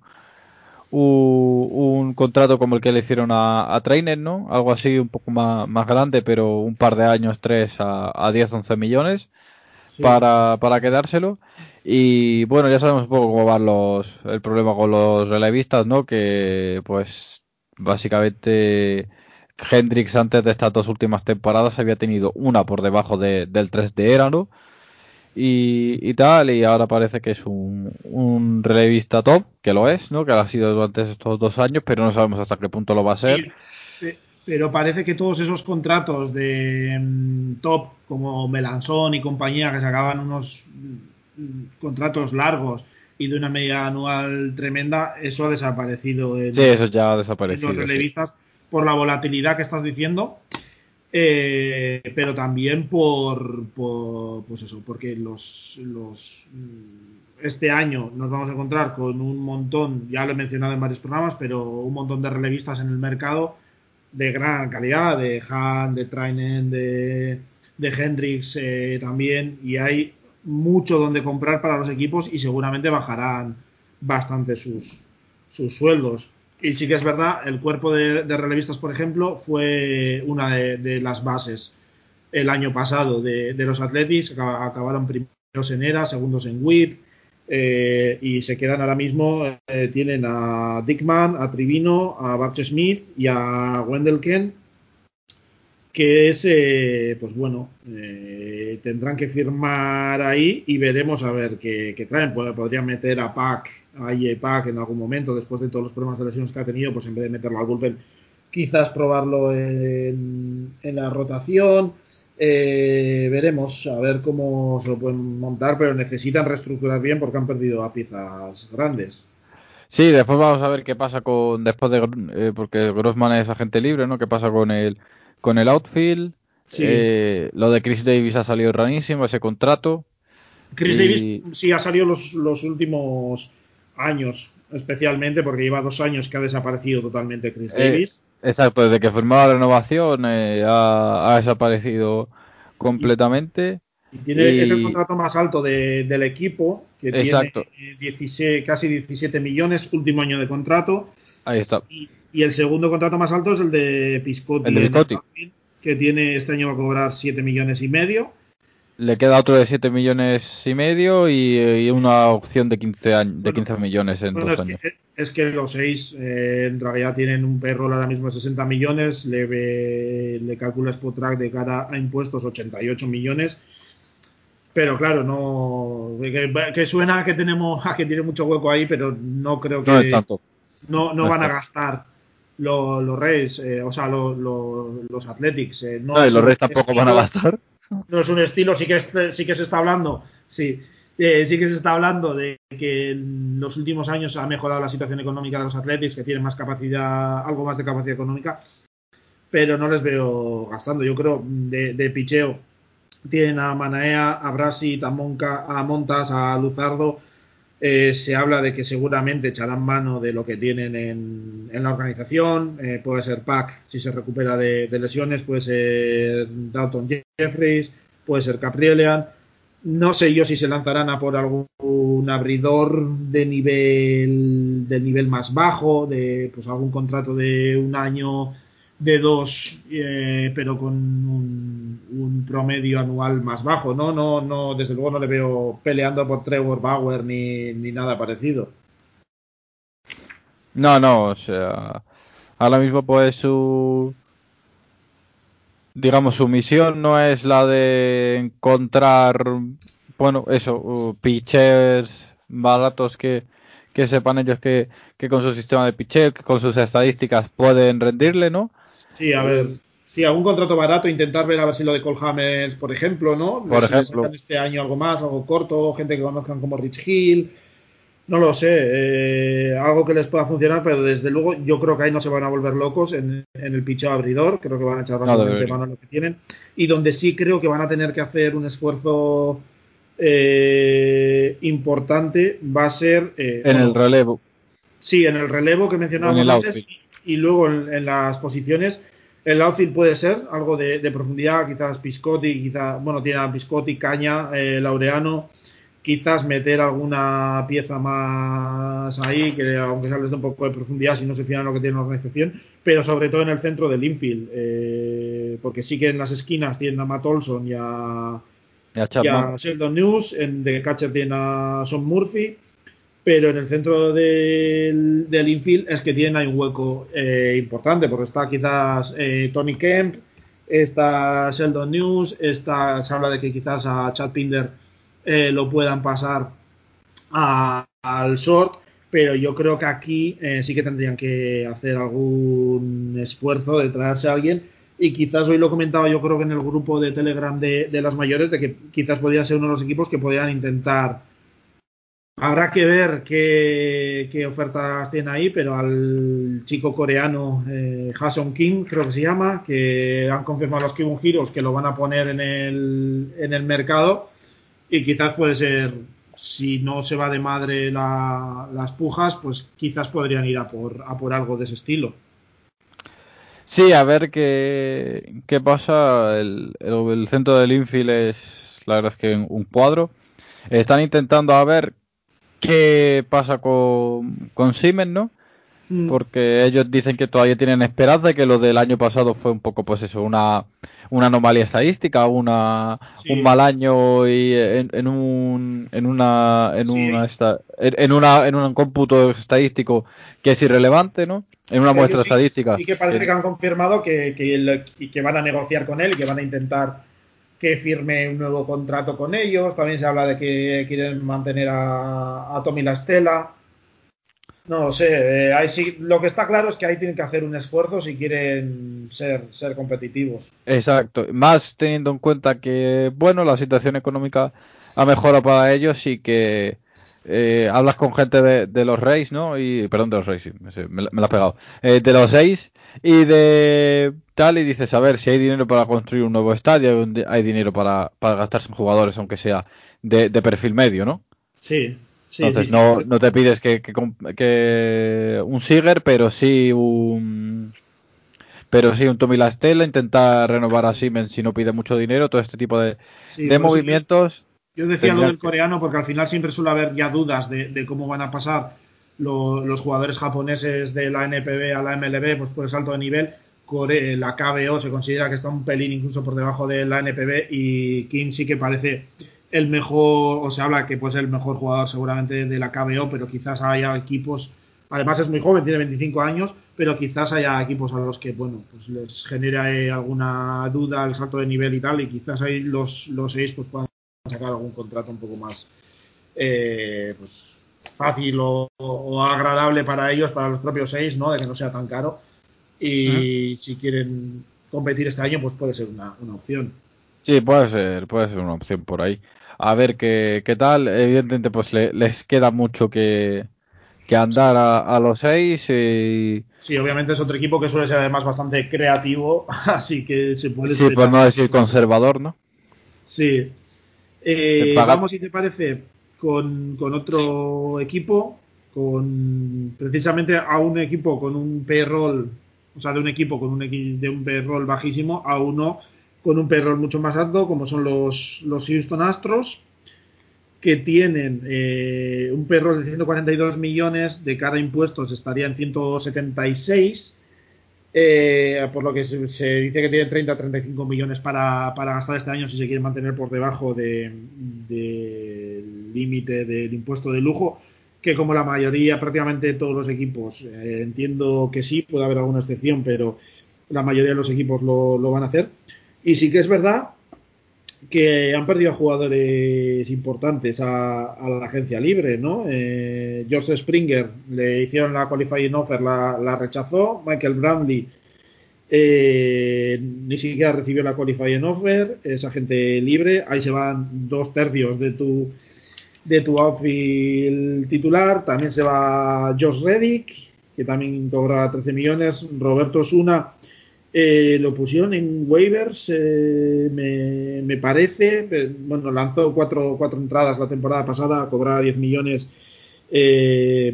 un, contrato como el que le hicieron a, Trainer, ¿no? Algo así un poco más, más grande, pero un par de años, tres a, a 10, 11 millones para, para quedárselo. Y bueno, ya sabemos un poco cómo va los, el problema con los relevistas, ¿no? Que pues básicamente Hendrix antes de estas dos últimas temporadas había tenido una por debajo de, del 3 de era, ¿no? Y, tal, y ahora parece que es un, un, relevista top, que lo es, ¿no? Que ha sido durante estos dos años, pero no sabemos hasta qué punto lo va a ser. pero parece que todos esos contratos de mm, top, como Melanzón y compañía, que sacaban unos mm, contratos largos y de una media anual tremenda, eso ha desaparecido. sí, eso ya ha desaparecido. En los relevistas, por la volatilidad que estás diciendo. Eh, pero también por, pues eso, porque los, los, mm, este año nos vamos a encontrar con un montón, ya lo he mencionado en varios programas, pero un montón de relevistas en el mercado de gran calidad, de Han, de Trainen, de, de Hendrix eh, también, y hay mucho donde comprar para los equipos y seguramente bajarán bastante sus, sus sueldos. Y sí que es verdad, el cuerpo de, relevistas, por ejemplo, fue una de, las bases el año pasado de, los Athletics. Acabaron primeros en ERA, segundos en WIP. Eh, y se quedan ahora mismo, eh, tienen a Dickman, a Trivino, a Barch Smith y a Wendell Kent que es, eh, pues bueno, tendrán que firmar ahí y veremos a ver qué, traen. Podrían meter a Pac, a IE Pac en algún momento, después de todos los problemas de lesiones que ha tenido, pues en vez de meterlo al bullpen, quizás probarlo en, la rotación. Eh, veremos a ver cómo se lo pueden montar, pero necesitan reestructurar bien porque han perdido a piezas grandes. Sí, después vamos a ver qué pasa con después de porque Grossman es agente libre, ¿no? ¿Qué pasa con el con el outfield. Eh, lo de Chris Davis ha salido ranísimo, ese contrato. Chris Davis sí ha salido los, los, últimos años, especialmente porque lleva dos años que ha desaparecido totalmente Chris eh, Davis. exacto, desde que firmó la renovación eh, ha, desaparecido completamente. Y tiene, Es el contrato más alto del equipo, que tiene casi 17 millones, último año de contrato. Ahí está. Y el segundo contrato más alto es el de Piscotti. El de Piscotti. Que tiene este año va a cobrar 7 millones y medio. Le queda otro de 7 millones y medio y, una opción de 15, de 15 millones en dos es años. Que, es que los seis eh, en realidad tienen un perro ahora mismo de 60 millones, le, le calcula Spotrack de cara a impuestos 88 millones. Pero claro, no que, suena a que tenemos a que tiene mucho hueco ahí, pero no creo que no, tanto. no, no van a gastar los, Reyes, eh, o sea, los Athletics. Eh, no, los Reyes tampoco van a gastar. No es un estilo, sí que, sí que se está hablando, sí, eh, sí que se está hablando de que en los últimos años ha mejorado la situación económica de los Athletics, que tienen más capacidad, algo más de capacidad económica, pero no les veo gastando. Yo creo de, de picheo tienen a Manaea, a Brasi, a, Monca, a Montas, a Luzardo, eh, se habla de que seguramente echarán mano de lo que tienen en, la organización. Eh, puede ser Pac si se recupera de, lesiones, puede ser Dalton Jeffries, puede ser Caprielian. No sé yo si se lanzarán a por algún abridor de nivel, de nivel más bajo, de pues algún contrato de un año de dos, eh, pero con un, promedio anual más bajo. No, no, no, desde luego no le veo peleando por Trevor Bauer ni, ni nada parecido. No, no, o sea, ahora mismo pues su, digamos, su misión no es la de encontrar, bueno, eso, uh, pitchers baratos que, que sepan ellos que, que con su sistema de pitcher, con sus estadísticas pueden rendirle, ¿no? Sí, a ver. Sí, algún contrato barato, intentar ver a ver si lo de Cole por ejemplo, ¿no? Por ejemplo. este año algo más, algo corto, gente que conozcan como Rich Hill. No lo sé, eh, algo que les pueda funcionar, pero desde luego yo creo que ahí no se van a volver locos en, el pichado abridor, creo que van a echar bastante mano a lo que tienen. Y donde sí creo que van a tener que hacer un esfuerzo eh, importante va a ser. Eh, en el relevo. Sí, en el relevo que mencionábamos antes y luego en, las posiciones el outfield puede ser algo de, profundidad, quizás Piscotti, quizás, bueno, tiene a Piscotti, Caña, eh, Laureano, quizás meter alguna pieza más ahí, que aunque sales de un poco de profundidad, si no se en lo que tiene la organización, pero sobre todo en el centro del infield, eh, porque sí que en las esquinas tienen a Matt Olson y a, Sheldon News, en The Catcher tiene a Son Murphy, pero en el centro del, del infield es que tiene ahí un hueco eh, importante, porque está quizás eh, Tony Kemp, está Sheldon News, está, se habla de que quizás a Chad Pinder eh, lo puedan pasar al short, pero yo creo que aquí sí que tendrían que hacer algún esfuerzo de traerse a alguien. Y quizás hoy lo comentaba yo creo que en el grupo de Telegram de, de las mayores, de que quizás podría ser uno de los equipos que podrían intentar Habrá que ver qué, ofertas tiene ahí, pero al chico coreano eh, Hason Kim, creo que se llama, que han confirmado los Kibun Heroes que lo van a poner en el, en el mercado y quizás puede ser, si no se va de madre las pujas, pues quizás podrían ir a por, a por algo de ese estilo. Sí, a ver qué, pasa. El, el, centro del infield es, la verdad es que un cuadro. Están intentando a ver qué pasa con, con Siemens, ¿no? Mm. Porque ellos dicen que todavía tienen esperanza y que lo del año pasado fue un poco, pues eso, una, una anomalía estadística, una, un mal año y en, un en una en una en, una en un cómputo estadístico que es irrelevante, ¿no? En una muestra estadística. Sí que parece que han confirmado que, que, van a negociar con él y que van a intentar que firme un nuevo contrato con ellos. También se habla de que quieren mantener a, Tommy La Estela. No lo sé. Eh, lo que está claro es que ahí tienen que hacer un esfuerzo si quieren ser, ser competitivos. Exacto. Más teniendo en cuenta que, bueno, la situación económica ha mejorado para ellos y que eh, hablas con gente de, los Reyes, ¿no? Y, perdón, de los Reyes, me, lo has pegado. Eh, de los seis y de tal, y dices, a ver, si hay dinero para construir un nuevo estadio, hay dinero para, para gastarse en jugadores, aunque sea de, de perfil medio, ¿no? Sí. Entonces no, no, te pides que, que, un Siger, pero sí un pero sí un Tommy Lastela, intentar renovar a Siemens si no pide mucho dinero, todo este tipo de, de movimientos. Yo, decía lo del coreano porque al final siempre suele haber ya dudas de, cómo van a pasar los jugadores japoneses de la NPB a la MLB pues por el salto de nivel. la KBO se considera que está un pelín incluso por debajo de la NPB y Kim sí que parece el mejor, o se habla que puede ser el mejor jugador seguramente de la KBO, pero quizás haya equipos, además es muy joven, tiene 25 años, pero quizás haya equipos a los que, bueno, pues les genera alguna duda el salto de nivel y tal, y quizás ahí los, los seis pues puedan sacar algún contrato un poco más eh, pues fácil o, agradable para ellos, para los propios seis, ¿no? De que no sea tan caro. Y si quieren competir este año, pues puede ser una, una opción. Sí, puede ser, puede ser una opción por ahí a ver qué, qué tal. Evidentemente, pues les queda mucho que, andar a, los seis. Y... Sí, obviamente es otro equipo que suele ser además bastante creativo, así que se puede. Sí, por no decir conservador, ¿no? Sí. Eh, vamos, si te parece, con, otro equipo, con precisamente a un equipo con un payroll, o sea, de un equipo con un, de un payroll bajísimo a uno con un perro mucho más alto, como son los, los Houston Astros, que tienen eh, un perro de 142 millones, de cara a impuestos estaría en 176, eh, por lo que se, dice que tienen 30 35 millones para, gastar este año si se quieren mantener por debajo del límite del impuesto de lujo, que como la mayoría, prácticamente todos los equipos, eh, entiendo que sí, puede haber alguna excepción, pero la mayoría de los equipos lo, lo van a hacer. Y sí que es verdad que han perdido jugadores importantes a, la agencia libre, ¿no? Eh, George Springer le hicieron la qualifying offer, la, rechazó. Michael Bradley eh, ni siquiera recibió la qualifying offer, es agente libre. Ahí se van dos tercios de tu de tu outfield titular. También se va Josh Reddick, que también cobra 13 millones. Roberto Osuna eh, lo pusieron en waivers, eh, me, parece. Bueno, lanzó cuatro, cuatro, entradas la temporada pasada, cobraba 10 millones. Eh,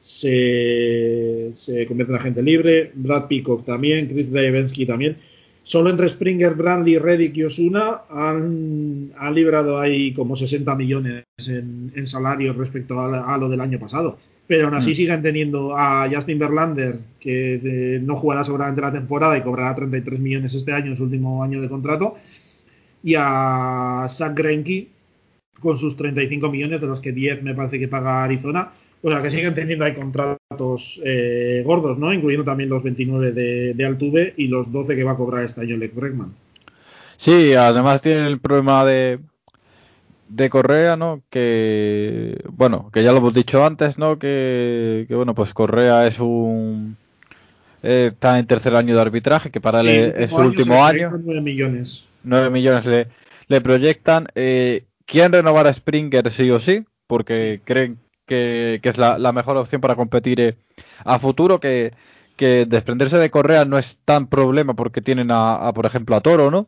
se, convierte en agente libre. Brad Peacock también, Chris Dravensky también. Solo entre Springer, Brandley, Reddick y Osuna han, han librado ahí como 60 millones en, en salarios respecto a lo del año pasado pero aún así mm. siguen teniendo a Justin Verlander, que eh, no jugará seguramente la temporada y cobrará 33 millones este año, en su último año de contrato, y a Zach Greinke con sus 35 millones, de los que 10 me parece que paga Arizona. O sea, que siguen teniendo ahí contratos eh, gordos, ¿no? Incluyendo también los 29 de, de, Altuve y los 12 que va a cobrar este año Lex Bregman. Sí, además tiene el problema de, de Correa, ¿no? Que, bueno, que ya lo hemos dicho antes, ¿no? Que, bueno, pues Correa es un... Eh, está en tercer año de arbitraje, que para él es su último año. 9 millones. 9 millones le, le proyectan. Eh, ¿Quieren renovar a Springer sí o sí? Porque creen que, es la, mejor opción para competir eh, a futuro, que, que desprenderse de Correa no es tan problema porque tienen a, a por ejemplo, a Toro, ¿no?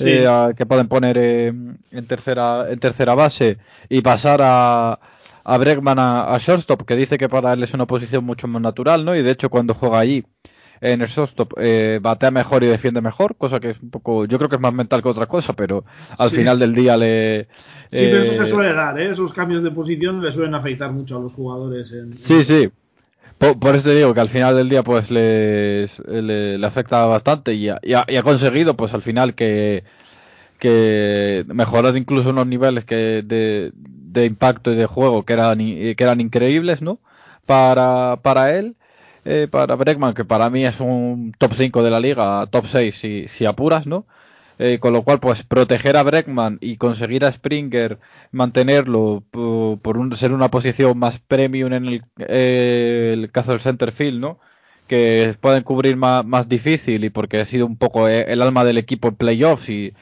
Eh, que pueden poner en, tercera, en tercera base y pasar a, a Bregman a, shortstop, que dice que para él es una posición mucho más natural, ¿no? Y de hecho cuando juega allí en el shortstop eh, batea mejor y defiende mejor, cosa que es un poco, yo creo que es más mental que otra cosa, pero al final del día le... Sí, pero eso se eh, suele dar, ¿eh? Esos cambios de posición le suelen afectar mucho a los jugadores. En, sí, sí. Por, eso te digo que al final del día pues les, le, afecta bastante y ha, conseguido pues al final que, que mejorar incluso unos niveles que de, de impacto y de juego que eran, que eran increíbles, ¿no? Para, para él, eh, para Bregman, que para mí es un top 5 de la liga, top 6 si, si apuras, ¿no? Eh, con lo cual, pues proteger a Breckman y conseguir a Springer, mantenerlo por, un, ser una posición más premium en el, eh, el caso del center field, ¿no? Que pueden cubrir más, más, difícil y porque ha sido un poco eh, el alma del equipo en playoffs y,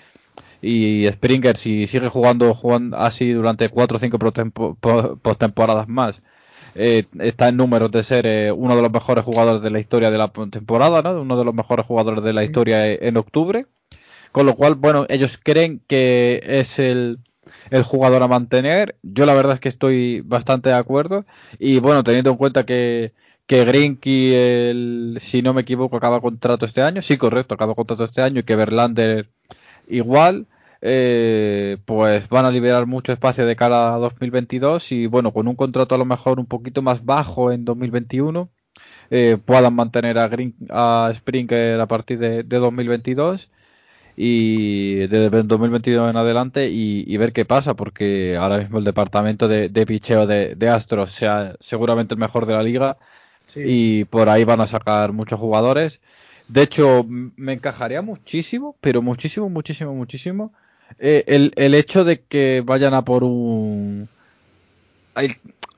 y Springer, si sigue jugando, jugando así durante 4 o 5 postemporadas más, está en números de ser uno de los mejores jugadores de la historia de la temporada, ¿no? Uno de los mejores jugadores de la historia en octubre. Con lo cual, bueno, ellos creen que es el, jugador a mantener. Yo la verdad es que estoy bastante de acuerdo. Y bueno, teniendo en cuenta que, que Grinky, el, si no me equivoco, acaba contrato este año. Sí, correcto, acaba contrato este año. Y que Verlander igual. Eh, pues van a liberar mucho espacio de cara a 2022 y bueno, con un contrato a lo mejor un poquito más bajo en 2021 eh, puedan mantener a, Green, a Springer a partir de, de 2022 y desde 2022 en adelante y, ver qué pasa, porque ahora mismo el departamento de, picheo de, Astros sea seguramente el mejor de la liga y por ahí van a sacar muchos jugadores. De hecho, me encajaría muchísimo, pero muchísimo, muchísimo, muchísimo, eh, el, el, hecho de que vayan a por un...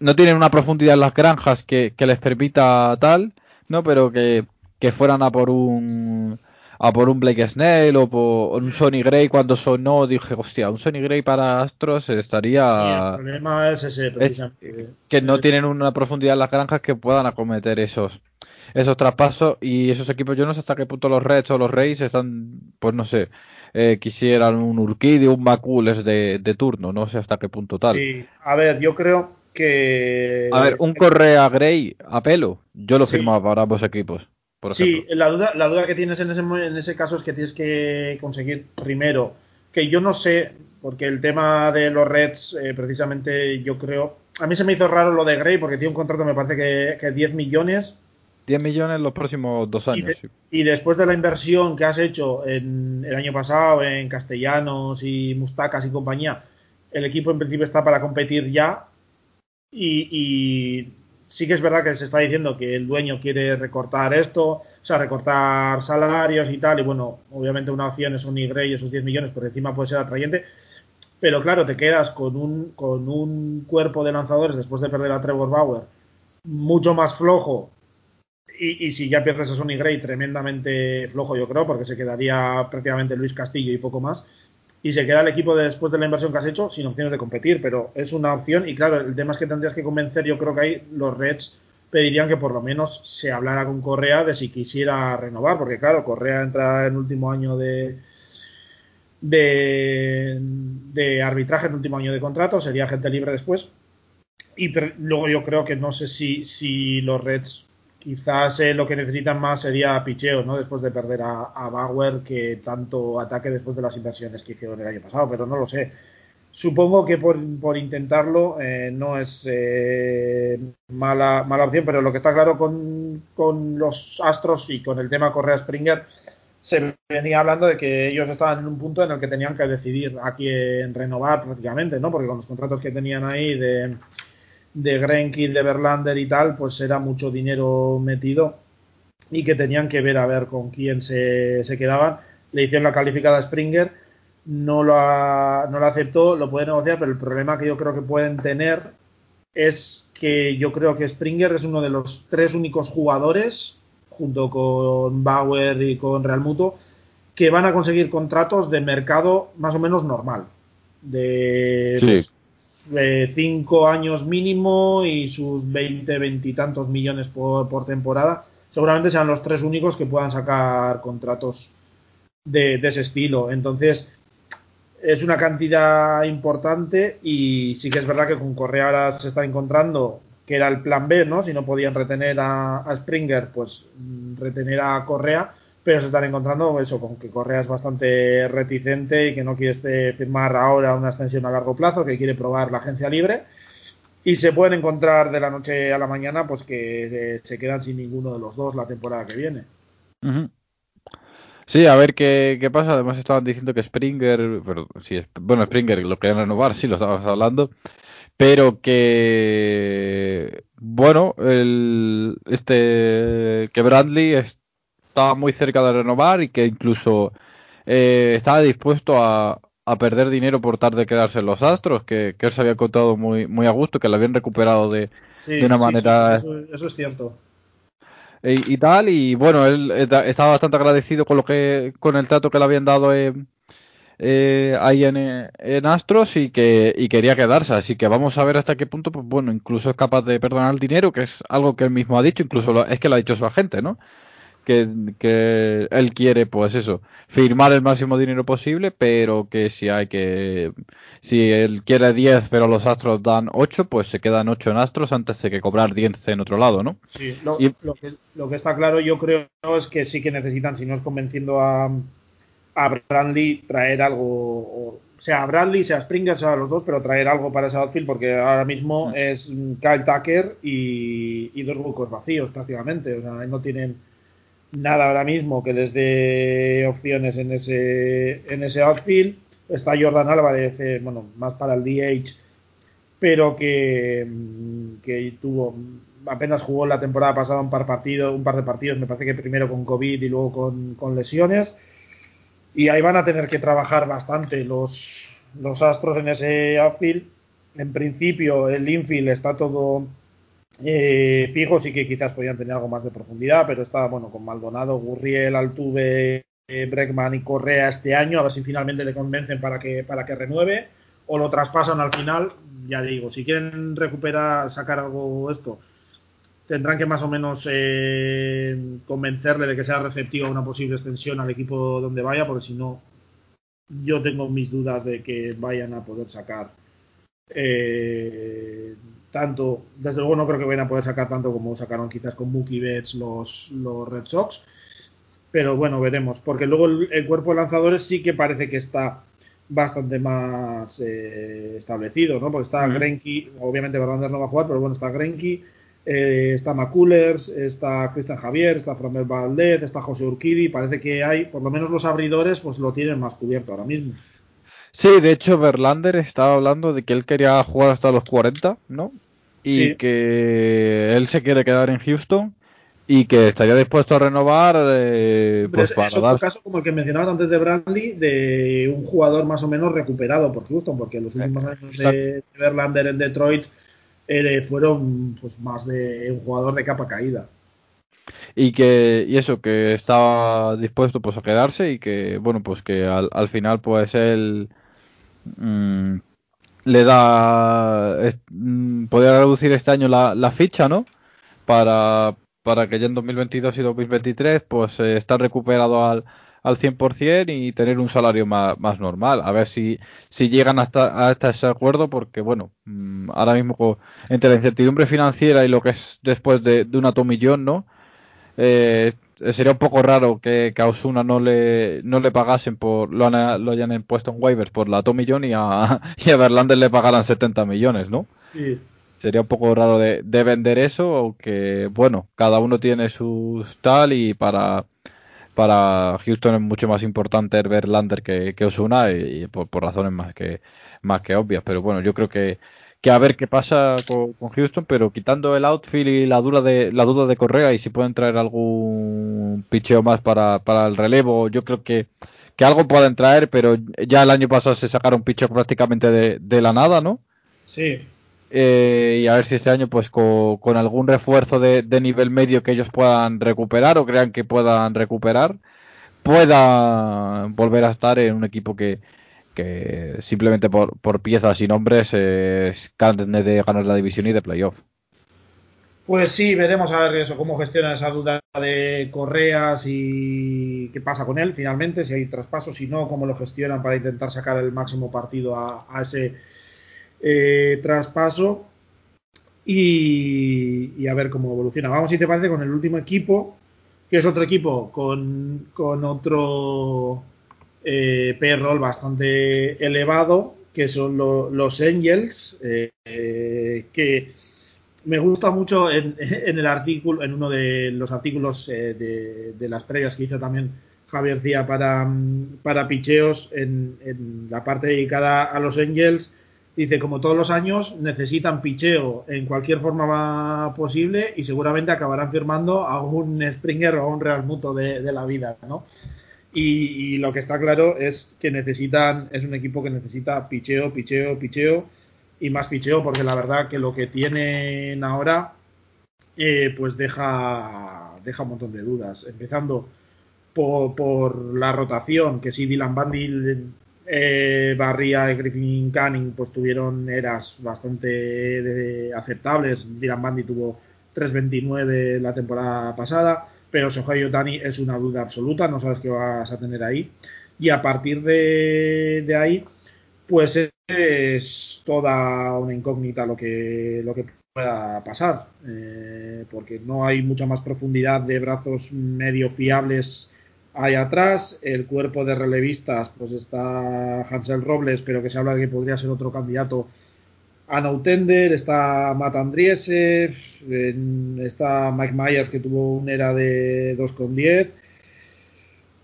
no tienen una profundidad en las granjas que, que les permita tal, ¿no? Pero que, que fueran a por un a por un Blake Snell o por un Sonny Gray cuando sonó dije hostia un Sonny Gray para Astros estaría el problema es ese que no tienen una profundidad en las granjas que puedan acometer esos esos traspasos y esos equipos. Yo no sé hasta qué punto los Reds o los Rays están pues no sé eh, quisieran un Urquidy un Macules de, de turno no sé hasta qué punto tal. Sí a ver yo creo que a ver un Correa Gray a pelo yo lo firmaba para ambos equipos sí, la duda, la duda que tienes en ese, en ese caso es que tienes que conseguir primero, que yo no sé, porque el tema de los Reds, eh, precisamente yo creo, a mí se me hizo raro lo de Gray porque tiene un contrato, me parece que, que 10 millones. 10 millones los próximos dos años. Y, después de la inversión que has hecho en, el año pasado en Castellanos y Mustacas y compañía, el equipo en principio está para competir ya. y sí que es verdad que se está diciendo que el dueño quiere recortar esto, o sea, recortar salarios y tal, y bueno, obviamente una opción es un y esos 10 millones, por encima puede ser atrayente, pero claro, te quedas con un, con un cuerpo de lanzadores después de perder a Trevor Bauer mucho más flojo, y, si ya pierdes a Sonny Gray, tremendamente flojo yo creo, porque se quedaría prácticamente Luis Castillo y poco más y se queda el equipo después de la inversión que has hecho sin opciones de competir, pero es una opción y claro, el tema es que tendrías que convencer, yo creo que ahí los Reds pedirían que por lo menos se hablara con Correa de si quisiera renovar, porque claro, Correa entra en último año de, de, de arbitraje, en último año de contrato, sería gente libre después. Y luego yo creo que no sé si, si los Reds Quizás eh, lo que necesitan más sería picheo, ¿no? Después de perder a, Bauer, que tanto ataque después de las inversiones que hicieron el año pasado, pero no lo sé. Supongo que por, intentarlo eh, no es eh, mala, mala opción, pero lo que está claro con, con, los Astros y con el tema Correa Springer, se venía hablando de que ellos estaban en un punto en el que tenían que decidir a quién renovar prácticamente, ¿no? Porque con los contratos que tenían ahí de de Grenkin, de Verlander y tal, pues era mucho dinero metido y que tenían que ver a ver con quién se, quedaban. Le hicieron la calificada a Springer, no lo, no lo aceptó, lo puede negociar, pero el problema que yo creo que pueden tener es que yo creo que Springer es uno de los tres únicos jugadores, junto con Bauer y con Real Muto, que van a conseguir contratos de mercado más o menos normal. Pues, cinco años mínimo y sus 20, 20 y tantos millones por, temporada, seguramente sean los tres únicos que puedan sacar contratos de, ese estilo. Entonces, es una cantidad importante y sí que es verdad que con Correa ahora se está encontrando que era el plan B, ¿no? Si no podían retener a, a Springer, pues retener a Correa pero se están encontrando eso, con que Correa es bastante reticente y que no quiere este, firmar ahora una extensión a largo plazo, que quiere probar la agencia libre. y se pueden encontrar de la noche a la mañana, pues que se quedan sin ninguno de los dos la temporada que viene. Sí, a ver qué, qué, pasa. Además estaban diciendo que Springer, pero, sí, bueno, Springer lo querían renovar, sí, lo estábamos hablando, pero que, bueno, el, este, que Bradley estaba muy cerca de renovar y que incluso eh, estaba dispuesto a, a, perder dinero por tal de quedarse en los Astros, que, que él se había contado muy, muy a gusto, que lo habían recuperado de, de una manera... eso, eso es cierto. Y, tal y bueno él estaba bastante agradecido con lo que con el trato que le habían dado eh, ahí en, Astros y que y quería quedarse. Así que vamos a ver hasta qué punto pues bueno incluso es capaz de perdonar el dinero que es algo que él mismo ha dicho incluso es que lo ha dicho su agente no que, él quiere, pues eso, firmar el máximo dinero posible, pero que si hay que, si él quiere 10, pero los Astros dan 8, pues se quedan 8 en Astros antes de que cobrar 10 en otro lado, ¿no? Sí, lo, que, lo que está claro yo creo es que sí que necesitan, si no es convenciendo a, a Bradley, traer algo, o, sea a Bradley, sea a Springer, sea a los dos, pero traer algo para ese outfield, porque ahora mismo mm. es Kyle Tucker y, y dos huecos vacíos prácticamente, o sea, no tienen nada ahora mismo que les dé opciones en ese, en ese outfield. Está Jordan Álvarez, eh, bueno, más para el DH, pero que, que tuvo apenas jugó la temporada pasada un par, partido, un par de partidos, me parece que primero con COVID y luego con, con lesiones. Y ahí van a tener que trabajar bastante los, los astros en ese outfield. En principio, el infield está todo eh, fijo sí que quizás podían tener algo más de profundidad, pero está bueno con Maldonado, Gurriel, Altuve, eh, Bregman y Correa este año, a ver si finalmente le convencen para que, para que renueve o lo traspasan al final. Ya digo, si quieren recuperar, sacar algo esto, tendrán que más o menos eh, convencerle de que sea receptivo a una posible extensión al equipo donde vaya, porque si no, yo tengo mis dudas de que vayan a poder sacar eh, tanto, desde luego no creo que vayan a poder sacar tanto como sacaron quizás con Mookie Betts los, los Red Sox, pero bueno, veremos, porque luego el, cuerpo de lanzadores sí que parece que está bastante más eh, establecido, ¿no? Porque está Grenky, obviamente Verlander no va a jugar, pero bueno, está Grenky, eh, está McCullers, está Cristian Javier, está Framber Valdez, está José Urquidi, parece que hay, por lo menos los abridores, pues lo tienen más cubierto ahora mismo. Sí, de hecho Verlander estaba hablando de que él quería jugar hasta los 40, ¿no? Y que él se quiere quedar en Houston y que estaría dispuesto a renovar eh, pues para es otro caso como el que mencionabas antes de Bradley de un jugador más o menos recuperado por Houston porque los últimos años de, Verlander en Detroit eh, fueron pues más de un jugador de capa caída. Y que y eso que estaba dispuesto pues a quedarse y que bueno pues que al, al final pues él Mm, le da. Mm, podría reducir este año la, ficha, ¿no? Para, para que ya en 2022 y 2023 pues eh, estar recuperado al, al 100% y tener un salario más, normal. A ver si, si llegan hasta, hasta ese acuerdo, porque bueno, mm, ahora mismo entre la incertidumbre financiera y lo que es después de, de un atomillón, ¿no? Eh, sería un poco raro que, a Osuna no le, no le pagasen por, lo, lo hayan impuesto en waivers por la millón y a, y a Verlander le pagaran 70 millones, ¿no? Sí. Sería un poco raro de, vender eso, aunque bueno, cada uno tiene sus tal y para, para Houston es mucho más importante Verlander que, que Osuna y, por, por, razones más que, más que obvias, pero bueno, yo creo que que a ver qué pasa con, Houston, pero quitando el outfield y la duda de la duda de Correa y si pueden traer algún picheo más para, el relevo, yo creo que, que algo pueden traer, pero ya el año pasado se sacaron picheo prácticamente de, la nada, ¿no? Sí. Eh, y a ver si este año, pues con, algún refuerzo de, de, nivel medio que ellos puedan recuperar o crean que puedan recuperar, pueda volver a estar en un equipo que, que simplemente por, por piezas y nombres es carne de ganar la división y de playoff. Pues sí, veremos a ver eso, cómo gestiona esa duda de Correas y qué pasa con él finalmente, si hay traspaso, si no, cómo lo gestionan para intentar sacar el máximo partido a, ese eh, traspaso y, a ver cómo evoluciona. Vamos, si te parece, con el último equipo, que es otro equipo con, con otro eh, bastante elevado, que son los Angels, eh, que me gusta mucho en, el artículo, en uno de los artículos de, las previas que hizo también Javier Cía para, para picheos en, en, la parte dedicada a los Angels. Dice, como todos los años, necesitan picheo en cualquier forma posible y seguramente acabarán firmando a un Springer o a un Real Muto de, de la vida, ¿no? Y, lo que está claro es que necesitan, es un equipo que necesita picheo, picheo, picheo y más picheo, porque la verdad que lo que tienen ahora, eh, pues deja, deja un montón de dudas. Empezando por, la rotación, que si Dylan Bundy, eh, Barría y Griffin Canning, pues tuvieron eras bastante aceptables. Dylan Bundy tuvo 3.29 la temporada pasada pero Shohei Otani es una duda absoluta, no sabes qué vas a tener ahí. Y a partir de, ahí, pues es toda una incógnita lo que, lo que pueda pasar, eh, porque no hay mucha más profundidad de brazos medio fiables ahí atrás. El cuerpo de relevistas, pues está Hansel Robles, pero que se habla de que podría ser otro candidato Ana Utender, está Matt Andriesev, está Mike Myers que tuvo una era de 2,10.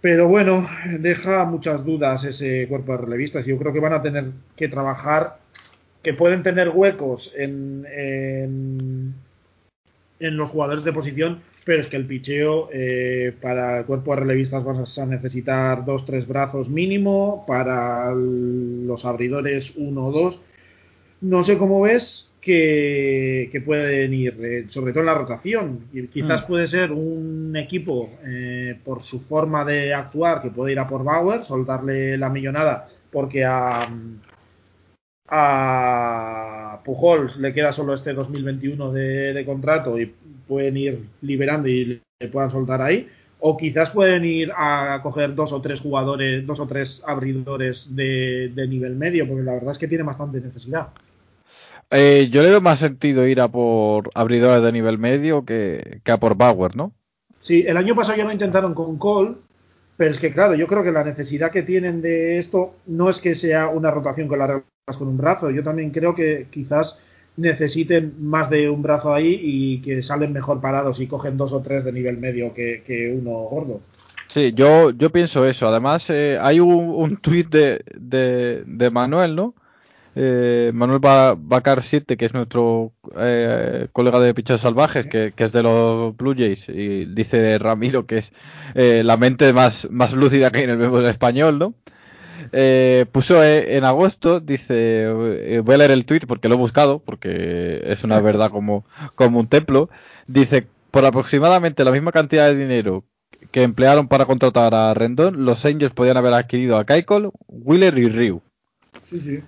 Pero bueno, deja muchas dudas ese cuerpo de relevistas. Yo creo que van a tener que trabajar, que pueden tener huecos en, en, los jugadores de posición, pero es que el picheo eh, para el cuerpo de relevistas vas a necesitar dos, tres brazos mínimo, para los abridores uno o dos no sé cómo ves que, pueden ir, eh, sobre todo en la rotación. Y quizás mm. puede ser un equipo eh, por su forma de actuar que puede ir a por Bauer, soltarle la millonada, porque a, a Pujols le queda solo este 2021 de, de contrato y pueden ir liberando y le puedan soltar ahí o quizás pueden ir a coger dos o tres jugadores, dos o tres abridores de, de, nivel medio, porque la verdad es que tiene bastante necesidad. Eh, yo le veo más sentido ir a por abridores de nivel medio que, a por Bauer, ¿no? Sí, el año pasado ya lo intentaron con Cole, pero es que claro, yo creo que la necesidad que tienen de esto no es que sea una rotación con la reglas con un brazo. Yo también creo que quizás necesiten más de un brazo ahí y que salen mejor parados y cogen dos o tres de nivel medio que, uno gordo. Sí, yo, yo pienso eso. Además, eh, hay un, un tuit de, de, Manuel, ¿no? Eh, Manuel Bacar 7, que es nuestro eh, colega de Pichos Salvajes, que, es de los Blue Jays, y dice Ramiro que es eh, la mente más, más lúcida que hay en el béisbol español, ¿no? Eh, puso en agosto, dice, voy a leer el tweet porque lo he buscado, porque es una verdad como, como un templo, dice, por aproximadamente la misma cantidad de dinero que emplearon para contratar a Rendón, los Angels podían haber adquirido a Keikol, Wheeler y Ryu. Sí, sí.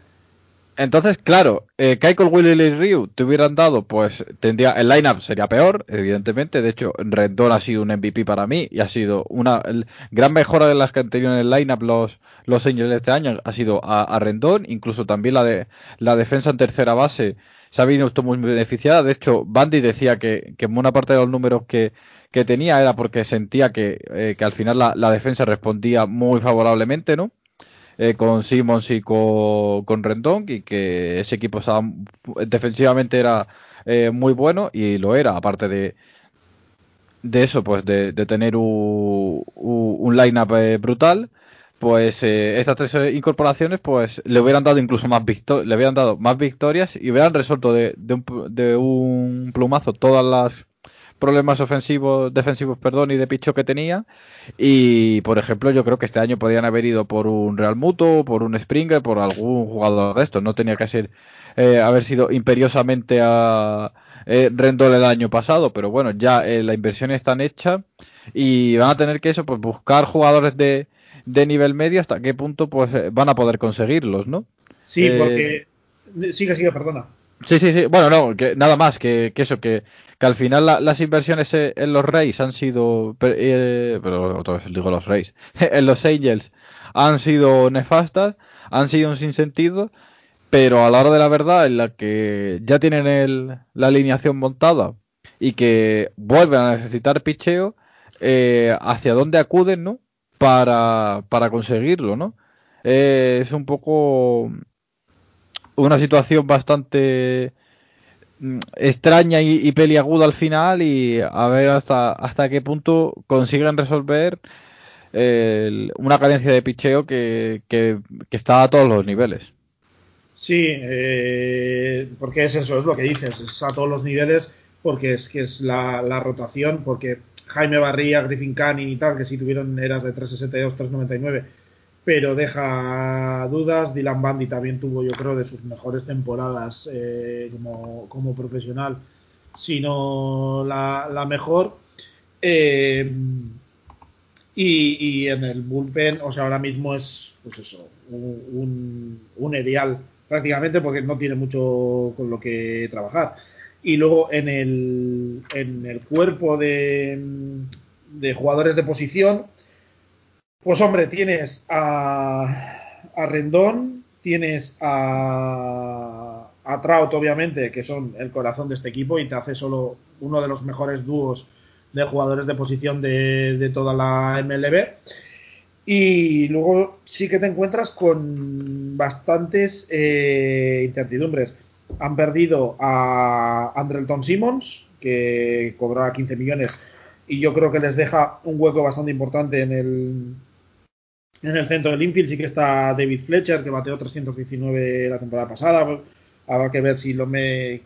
Entonces, claro, eh, Keiko, Willy y Ryu te hubieran dado, pues tendría el lineup sería peor, evidentemente. De hecho, Rendón ha sido un MVP para mí y ha sido una gran mejora de las que han tenido en el lineup los los Angels este año ha sido a, Rendón, incluso también la de la defensa en tercera base se ha visto muy beneficiada. De hecho, Bandy decía que, que buena parte de los números que, que tenía era porque sentía que, eh, que al final la, la defensa respondía muy favorablemente, ¿no? Eh, con Simmons y con, con, Rendón y que ese equipo estaba, defensivamente era eh, muy bueno y lo era, aparte de, de eso, pues de, tener un, un line-up eh, brutal, pues estas tres incorporaciones pues le hubieran dado incluso más le hubieran dado más victorias y hubieran resuelto de, de un plumazo todas las problemas ofensivos, defensivos, perdón, y de picho que tenía. Y, por ejemplo, yo creo que este año podían haber ido por un Real Muto, por un Springer, por algún jugador de estos. No tenía que ser eh, haber sido imperiosamente a eh, Rendol el año pasado, pero bueno, ya eh, la inversión está hecha y van a tener que eso, pues buscar jugadores de, de nivel medio hasta qué punto pues eh, van a poder conseguirlos, ¿no? Sí, porque sigue, sigue, perdona. Sí, sí, sí. Bueno, no, que nada más que, que eso, que, que al final las inversiones e, en los Rays han sido, eh, pero otra vez digo los Rays, en los Angels han sido nefastas, han sido un sinsentido, pero a la hora de la verdad, en la que ya tienen el, la alineación montada y que vuelven a necesitar picheo, eh, hacia dónde acuden, ¿no? Para, para conseguirlo, ¿no? Eh, es un poco una situación bastante extraña y, peliaguda al final y a ver hasta, hasta qué punto consiguen resolver una carencia de picheo que, que, está a todos los niveles. Sí, eh, porque es eso, es lo que dices, es a todos los niveles porque es que es la, rotación, porque Jaime Barría, Griffin Canning y tal, que sí tuvieron eras de 362, 399, pero deja dudas. Dylan Bundy también tuvo, yo creo, de sus mejores temporadas eh, como, profesional, si no la, mejor. Eh, y, en el bullpen, o sea, ahora mismo es, pues eso, un, un ideal prácticamente porque no tiene mucho con lo que trabajar. Y luego en el, en el cuerpo de, jugadores de posición, pues hombre, tienes a, a Rendón, tienes a, a Trout, obviamente, que son el corazón de este equipo y te hace solo uno de los mejores dúos de jugadores de posición de, toda la MLB. Y luego sí que te encuentras con bastantes eh, incertidumbres han perdido a Andrelton Simmons, que cobraba 15 millones, y yo creo que les deja un hueco bastante importante en el, en el centro del infield. Sí que está David Fletcher, que bateó 319 la temporada pasada. Habrá que ver si lo me.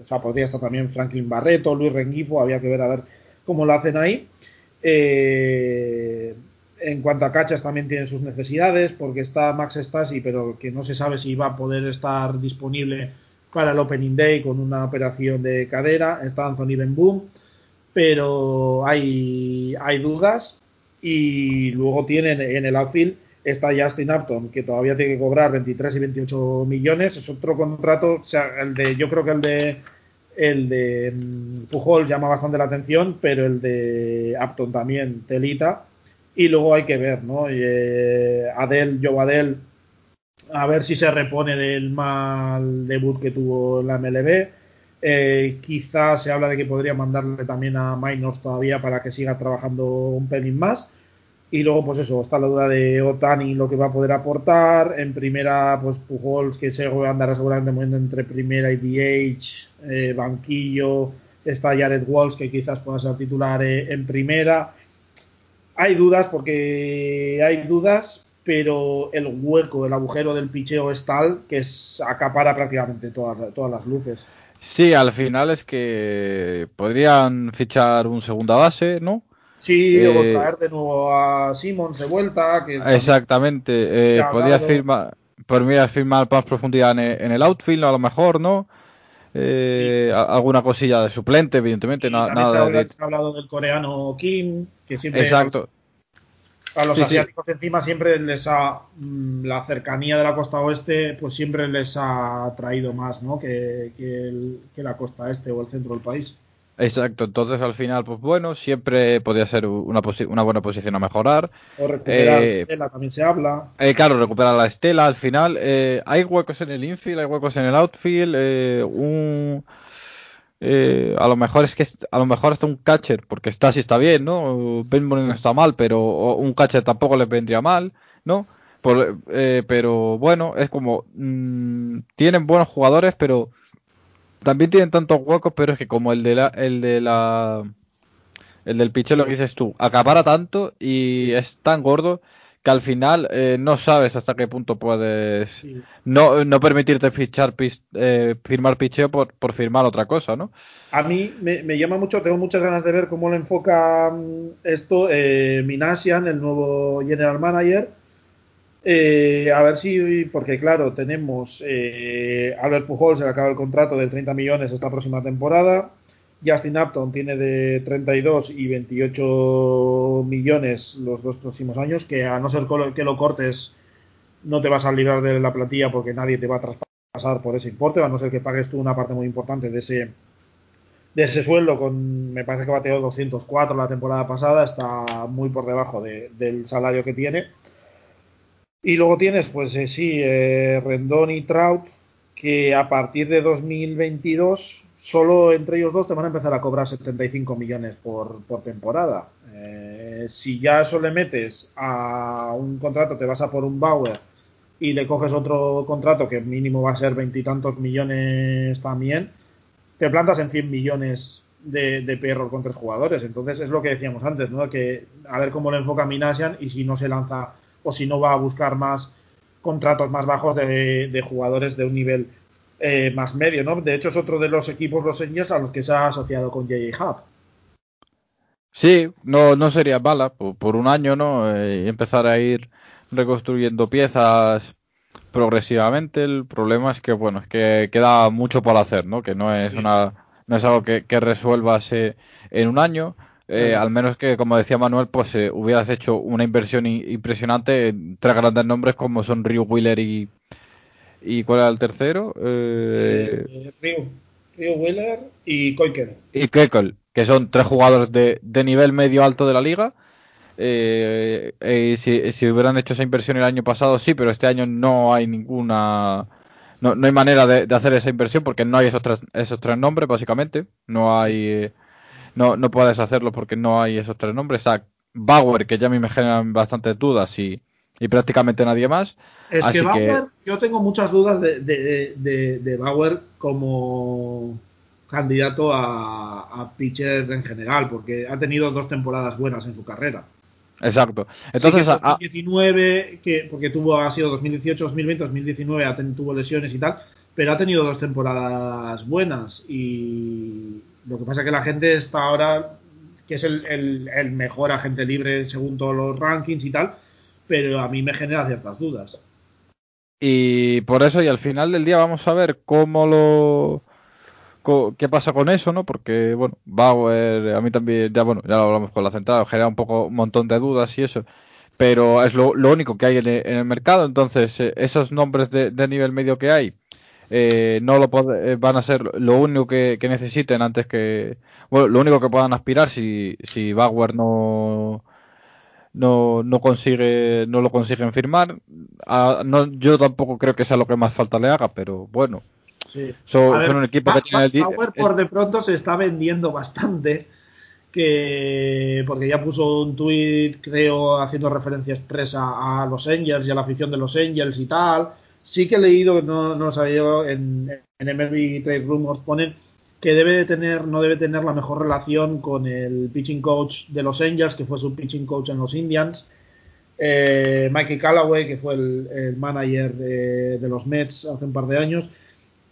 o sea, podría estar también Franklin Barreto, Luis Rengifo, había que ver a ver cómo lo hacen ahí. Eh, en cuanto a cachas también tienen sus necesidades, porque está Max Stasi, pero que no se sabe si va a poder estar disponible para el Opening Day con una operación de cadera. Está Anthony Ben Boom, pero hay, hay dudas. Y luego tienen en el outfield está Justin Upton, que todavía tiene que cobrar 23 y 28 millones. Es otro contrato, o sea, el de, yo creo que el de el de mm, Pujol llama bastante la atención, pero el de Upton también telita. Y luego hay que ver, ¿no? Eh, Adel, Joe Adel a ver si se repone del mal debut que tuvo la MLB. Eh, quizás se habla de que podría mandarle también a Minors todavía para que siga trabajando un pelín más. Y luego, pues eso, está la duda de Otani, lo que va a poder aportar. En primera, pues Pujols, que se andará seguramente moviendo entre primera y DH, eh, banquillo. Está Jared Walsh, que quizás pueda ser titular eh, en primera. Hay dudas porque hay dudas, pero el hueco, el agujero del picheo es tal que es, acapara prácticamente todas, todas las luces. Sí, al final es que podrían fichar un segunda base, ¿no? Sí, o eh, traer de nuevo a Simmons de vuelta. exactamente, eh, podría firmar, podría firmar más profundidad en el, outfield, a lo mejor, ¿no? Eh, alguna cosilla de suplente, evidentemente. nada se, ha, hablado del coreano Kim, que siempre. Exacto. A los asiáticos encima siempre les ha mm, la cercanía de la costa oeste pues siempre les ha traído más ¿no? que, la costa este o el centro del país. Exacto, entonces al final, pues bueno, siempre podría ser una, una buena posición a mejorar. O recuperar la eh, estela, también se habla. Eh, claro, recuperar la estela al final. Eh, hay huecos en el infield, hay huecos en el outfield. un, eh, a lo mejor es que a lo mejor hasta un catcher, porque está si está bien, ¿no? Ben no está mal, pero un catcher tampoco le vendría mal, ¿no? Eh, pero bueno, es como mm, tienen buenos jugadores, pero también tienen tantos huecos, pero es que como el de la, el de la el del picheo lo que dices tú, acabara tanto y es tan gordo que al final eh, no sabes hasta qué punto puedes no, no, permitirte fichar eh, firmar picheo por, por, firmar otra cosa, ¿no? A mí me, llama mucho, tengo muchas ganas de ver cómo lo enfoca esto eh, Minasian, el nuevo general manager. Eh, a ver si, porque claro, tenemos Albert Pujol, se le acaba el contrato de 30 millones esta próxima temporada. Justin Upton tiene de 32 y 28 millones los dos próximos años, que a no ser que lo cortes no te vas a librar de la plantilla porque nadie te va a traspasar por ese importe, a no ser que pagues tú una parte muy importante de ese de ese sueldo con me parece que bateó 204 la temporada pasada, está muy por debajo del salario que tiene. Y luego tienes, pues eh, sí, eh, Rendón y Trout, que a partir de 2022 solo entre ellos dos te van a empezar a cobrar 75 millones por, temporada. Eh, si ya eso le metes a un contrato, te vas a por un Bauer y le coges otro contrato que mínimo va a ser veintitantos millones también, te plantas en 100 millones de, de payroll con tres jugadores. Entonces es lo que decíamos antes, ¿no? Que a ver cómo lo enfoca Minasian y si no se lanza o si no va a buscar más contratos más bajos de, jugadores de un nivel eh, más medio, ¿no? De hecho es otro de los equipos, los Angels, a los que se ha asociado con J.J. Hub. Sí, no, no sería mala por, un año, ¿no? Eh, empezar a ir reconstruyendo piezas progresivamente. El problema es que, bueno, es que queda mucho por hacer, ¿no? Que no es una no es algo que, que resuelvas en un año. Eh, al menos que, como decía Manuel, pues eh, hubieras hecho una inversión impresionante en tres grandes nombres como son Ryu Wheeler y. ¿Y cuál era el tercero? Eh, Ryu, Wheeler y Koikel. Y Koikel, que son tres jugadores de, de nivel medio alto de la liga. Si, si, hubieran hecho esa inversión el año pasado, sí, pero este año no hay ninguna. No, no hay manera de, hacer esa inversión porque no hay esos tres, esos tres nombres, básicamente. No hay no, no puedes hacerlo porque no hay esos tres nombres. A Bauer, que ya a mí me generan bastantes dudas y, y prácticamente nadie más. Es que Bauer, yo tengo muchas dudas de, de, de, Bauer como candidato a, a, pitcher en general, porque ha tenido dos temporadas buenas en su carrera. Exacto. Entonces, 2019, que, porque tuvo, ha sido 2018, 2020, 2019, tuvo lesiones y tal, pero ha tenido dos temporadas buenas y, lo que pasa es que la gente está ahora, que es el, mejor agente libre según todos los rankings y tal, pero a mí me genera ciertas dudas. Y por eso, y al final del día vamos a ver cómo lo... qué pasa con eso, ¿no? Porque, bueno, Bauer, a mí también, ya bueno, ya lo hablamos con la central, genera un poco, un montón de dudas y eso pero es lo, único que hay en el, mercado. Entonces, eh, esos nombres de, nivel medio que hay, eh, no lo eh, van a ser lo único que, necesiten antes que bueno lo único que puedan aspirar si si Bauer no no, no consigue no lo consiguen firmar. No, yo tampoco creo que sea lo que más falta le haga pero bueno. Son, un equipo que tiene el Bauer por de pronto se está vendiendo bastante que porque ya puso un tuit creo haciendo referencia expresa a los Angels y a la afición de los Angels y tal Sí que he leído, no, no lo sabía yo, en, en MLB Trade Rumors. Ponen que debe de tener, no debe tener la mejor relación con el pitching coach de los Angels, que fue su pitching coach en los Indians, eh, Mikey Callaway, que fue el, manager de, los Mets hace un par de años,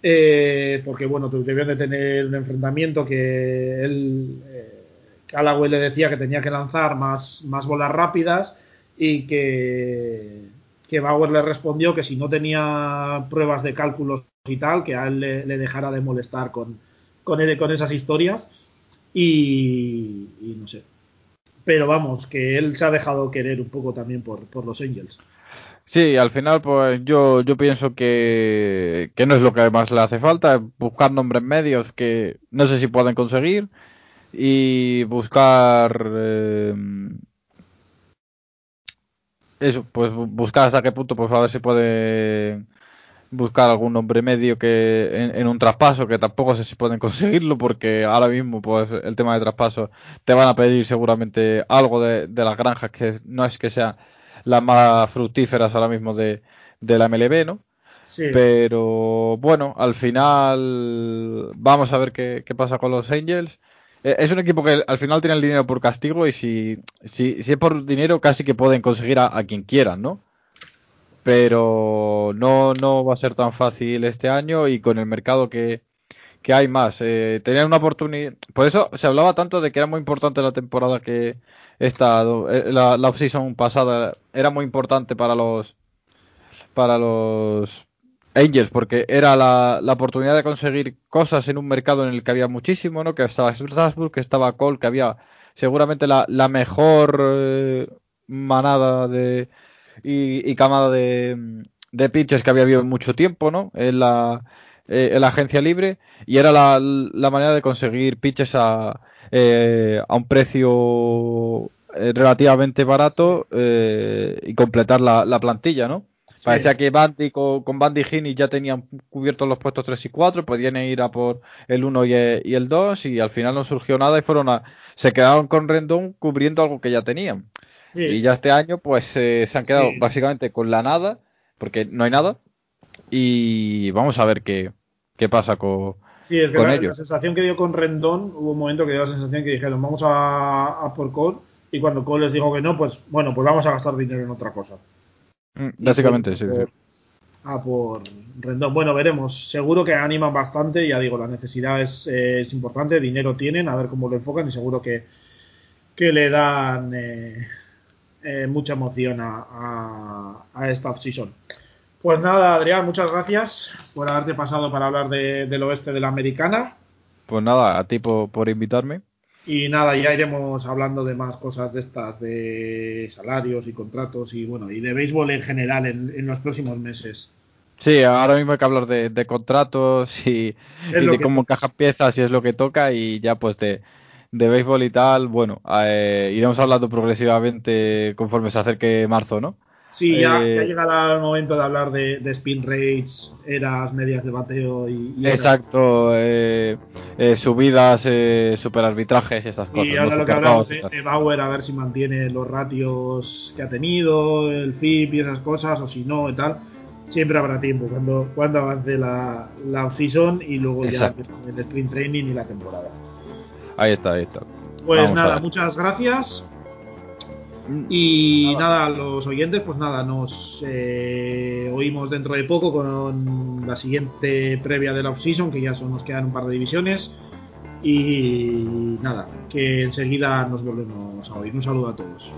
eh, porque bueno, debían de tener un enfrentamiento que él, eh, Callaway le decía que tenía que lanzar más, más bolas rápidas y que que Bauer le respondió que si no tenía pruebas de cálculos y tal, que a él le, dejara de molestar con, con, con esas historias. Y, no sé. Pero vamos, que él se ha dejado querer un poco también por, los Angels. Sí, al final, pues yo, yo pienso que, que no es lo que más le hace falta, buscar nombres medios que no sé si pueden conseguir y buscar eh, eso, pues buscar hasta qué punto, pues a ver si puede buscar algún nombre medio que en, un traspaso, que tampoco sé si pueden conseguirlo, porque ahora mismo, pues el tema de traspaso, te van a pedir seguramente algo de, las granjas que no es que sean las más fructíferas ahora mismo de, de la MLB, ¿no? Sí. Pero bueno, al final vamos a ver qué, qué pasa con los Angels. Eh, es un equipo que al final tiene el dinero por castigo y si, si, es por dinero casi que pueden conseguir a, quien quieran, ¿no? Pero no, no va a ser tan fácil este año y con el mercado que, hay más. Eh, tenían una oportunidad. Por eso se hablaba tanto de que era muy importante la temporada que esta, eh, la, la off-season pasada, era muy importante para los para los Angels, porque era la, oportunidad de conseguir cosas en un mercado en el que había muchísimo, ¿no? Que estaba Strasbourg, que estaba Cole, que había seguramente la, mejor eh, manada de y, camada de, de pitchers que había habido en mucho tiempo, ¿no? En la, eh, en la agencia libre y era la, manera de conseguir pitches a, eh, a un precio relativamente barato y completar la, la plantilla, ¿no? Parecía que Bandy con, con Bandy y ya tenían cubiertos los puestos 3 y 4, podían ir a por el 1 y el, 2 y al final no surgió nada y fueron a, se quedaron con Rendón cubriendo algo que ya tenían. Y ya este año pues eh, se han quedado básicamente con la nada porque no hay nada. Y vamos a ver qué, qué pasa con, Sí, es que la sensación que dio con Rendón, hubo un momento que dio la sensación que dijeron, vamos a, a por Cole, y cuando Cole les dijo que no, pues bueno, pues vamos a gastar dinero en otra cosa. Mm, Básicamente, sí. por, sí. A por Rendón. Bueno, veremos. Seguro que animan bastante, ya digo, la necesidad es, eh, es importante, dinero tienen, a ver cómo lo enfocan, y seguro que, que le dan eh, eh, mucha emoción a, a, a esta off-season. Pues nada, Adrián, muchas gracias por haberte pasado para hablar de- del oeste de la americana. Pues nada, a ti por, por invitarme. Y nada, ya iremos hablando de más cosas de estas, de salarios y contratos y bueno, y de béisbol en general en, en los próximos meses. Sí, ahora mismo hay que hablar de, de contratos y, de cómo encajan piezas y es lo que toca y ya pues de, de béisbol y tal, bueno, eh, iremos hablando progresivamente conforme se acerque marzo, ¿no? Sí, ya, Eh, ya llegará el momento de hablar de, de spin rates, eras, medias de bateo y, y. Exacto, eh, eh, subidas, eh, superarbitrajes y esas cosas. Y ahora lo que hablamos de, de Bauer, a ver si mantiene los ratios que ha tenido, el FIP y esas cosas, o si no y tal. Siempre habrá tiempo cuando, cuando avance la, la off-season y luego Exacto. ya el sprint training y la temporada. Ahí está, ahí está. Pues Vamos nada, muchas gracias. Y nada, los oyentes, pues nada, nos eh, oímos dentro de poco con la siguiente previa de la off-season, que ya son, nos quedan un par de divisiones. Y nada, que enseguida nos volvemos a oír. Un saludo a todos.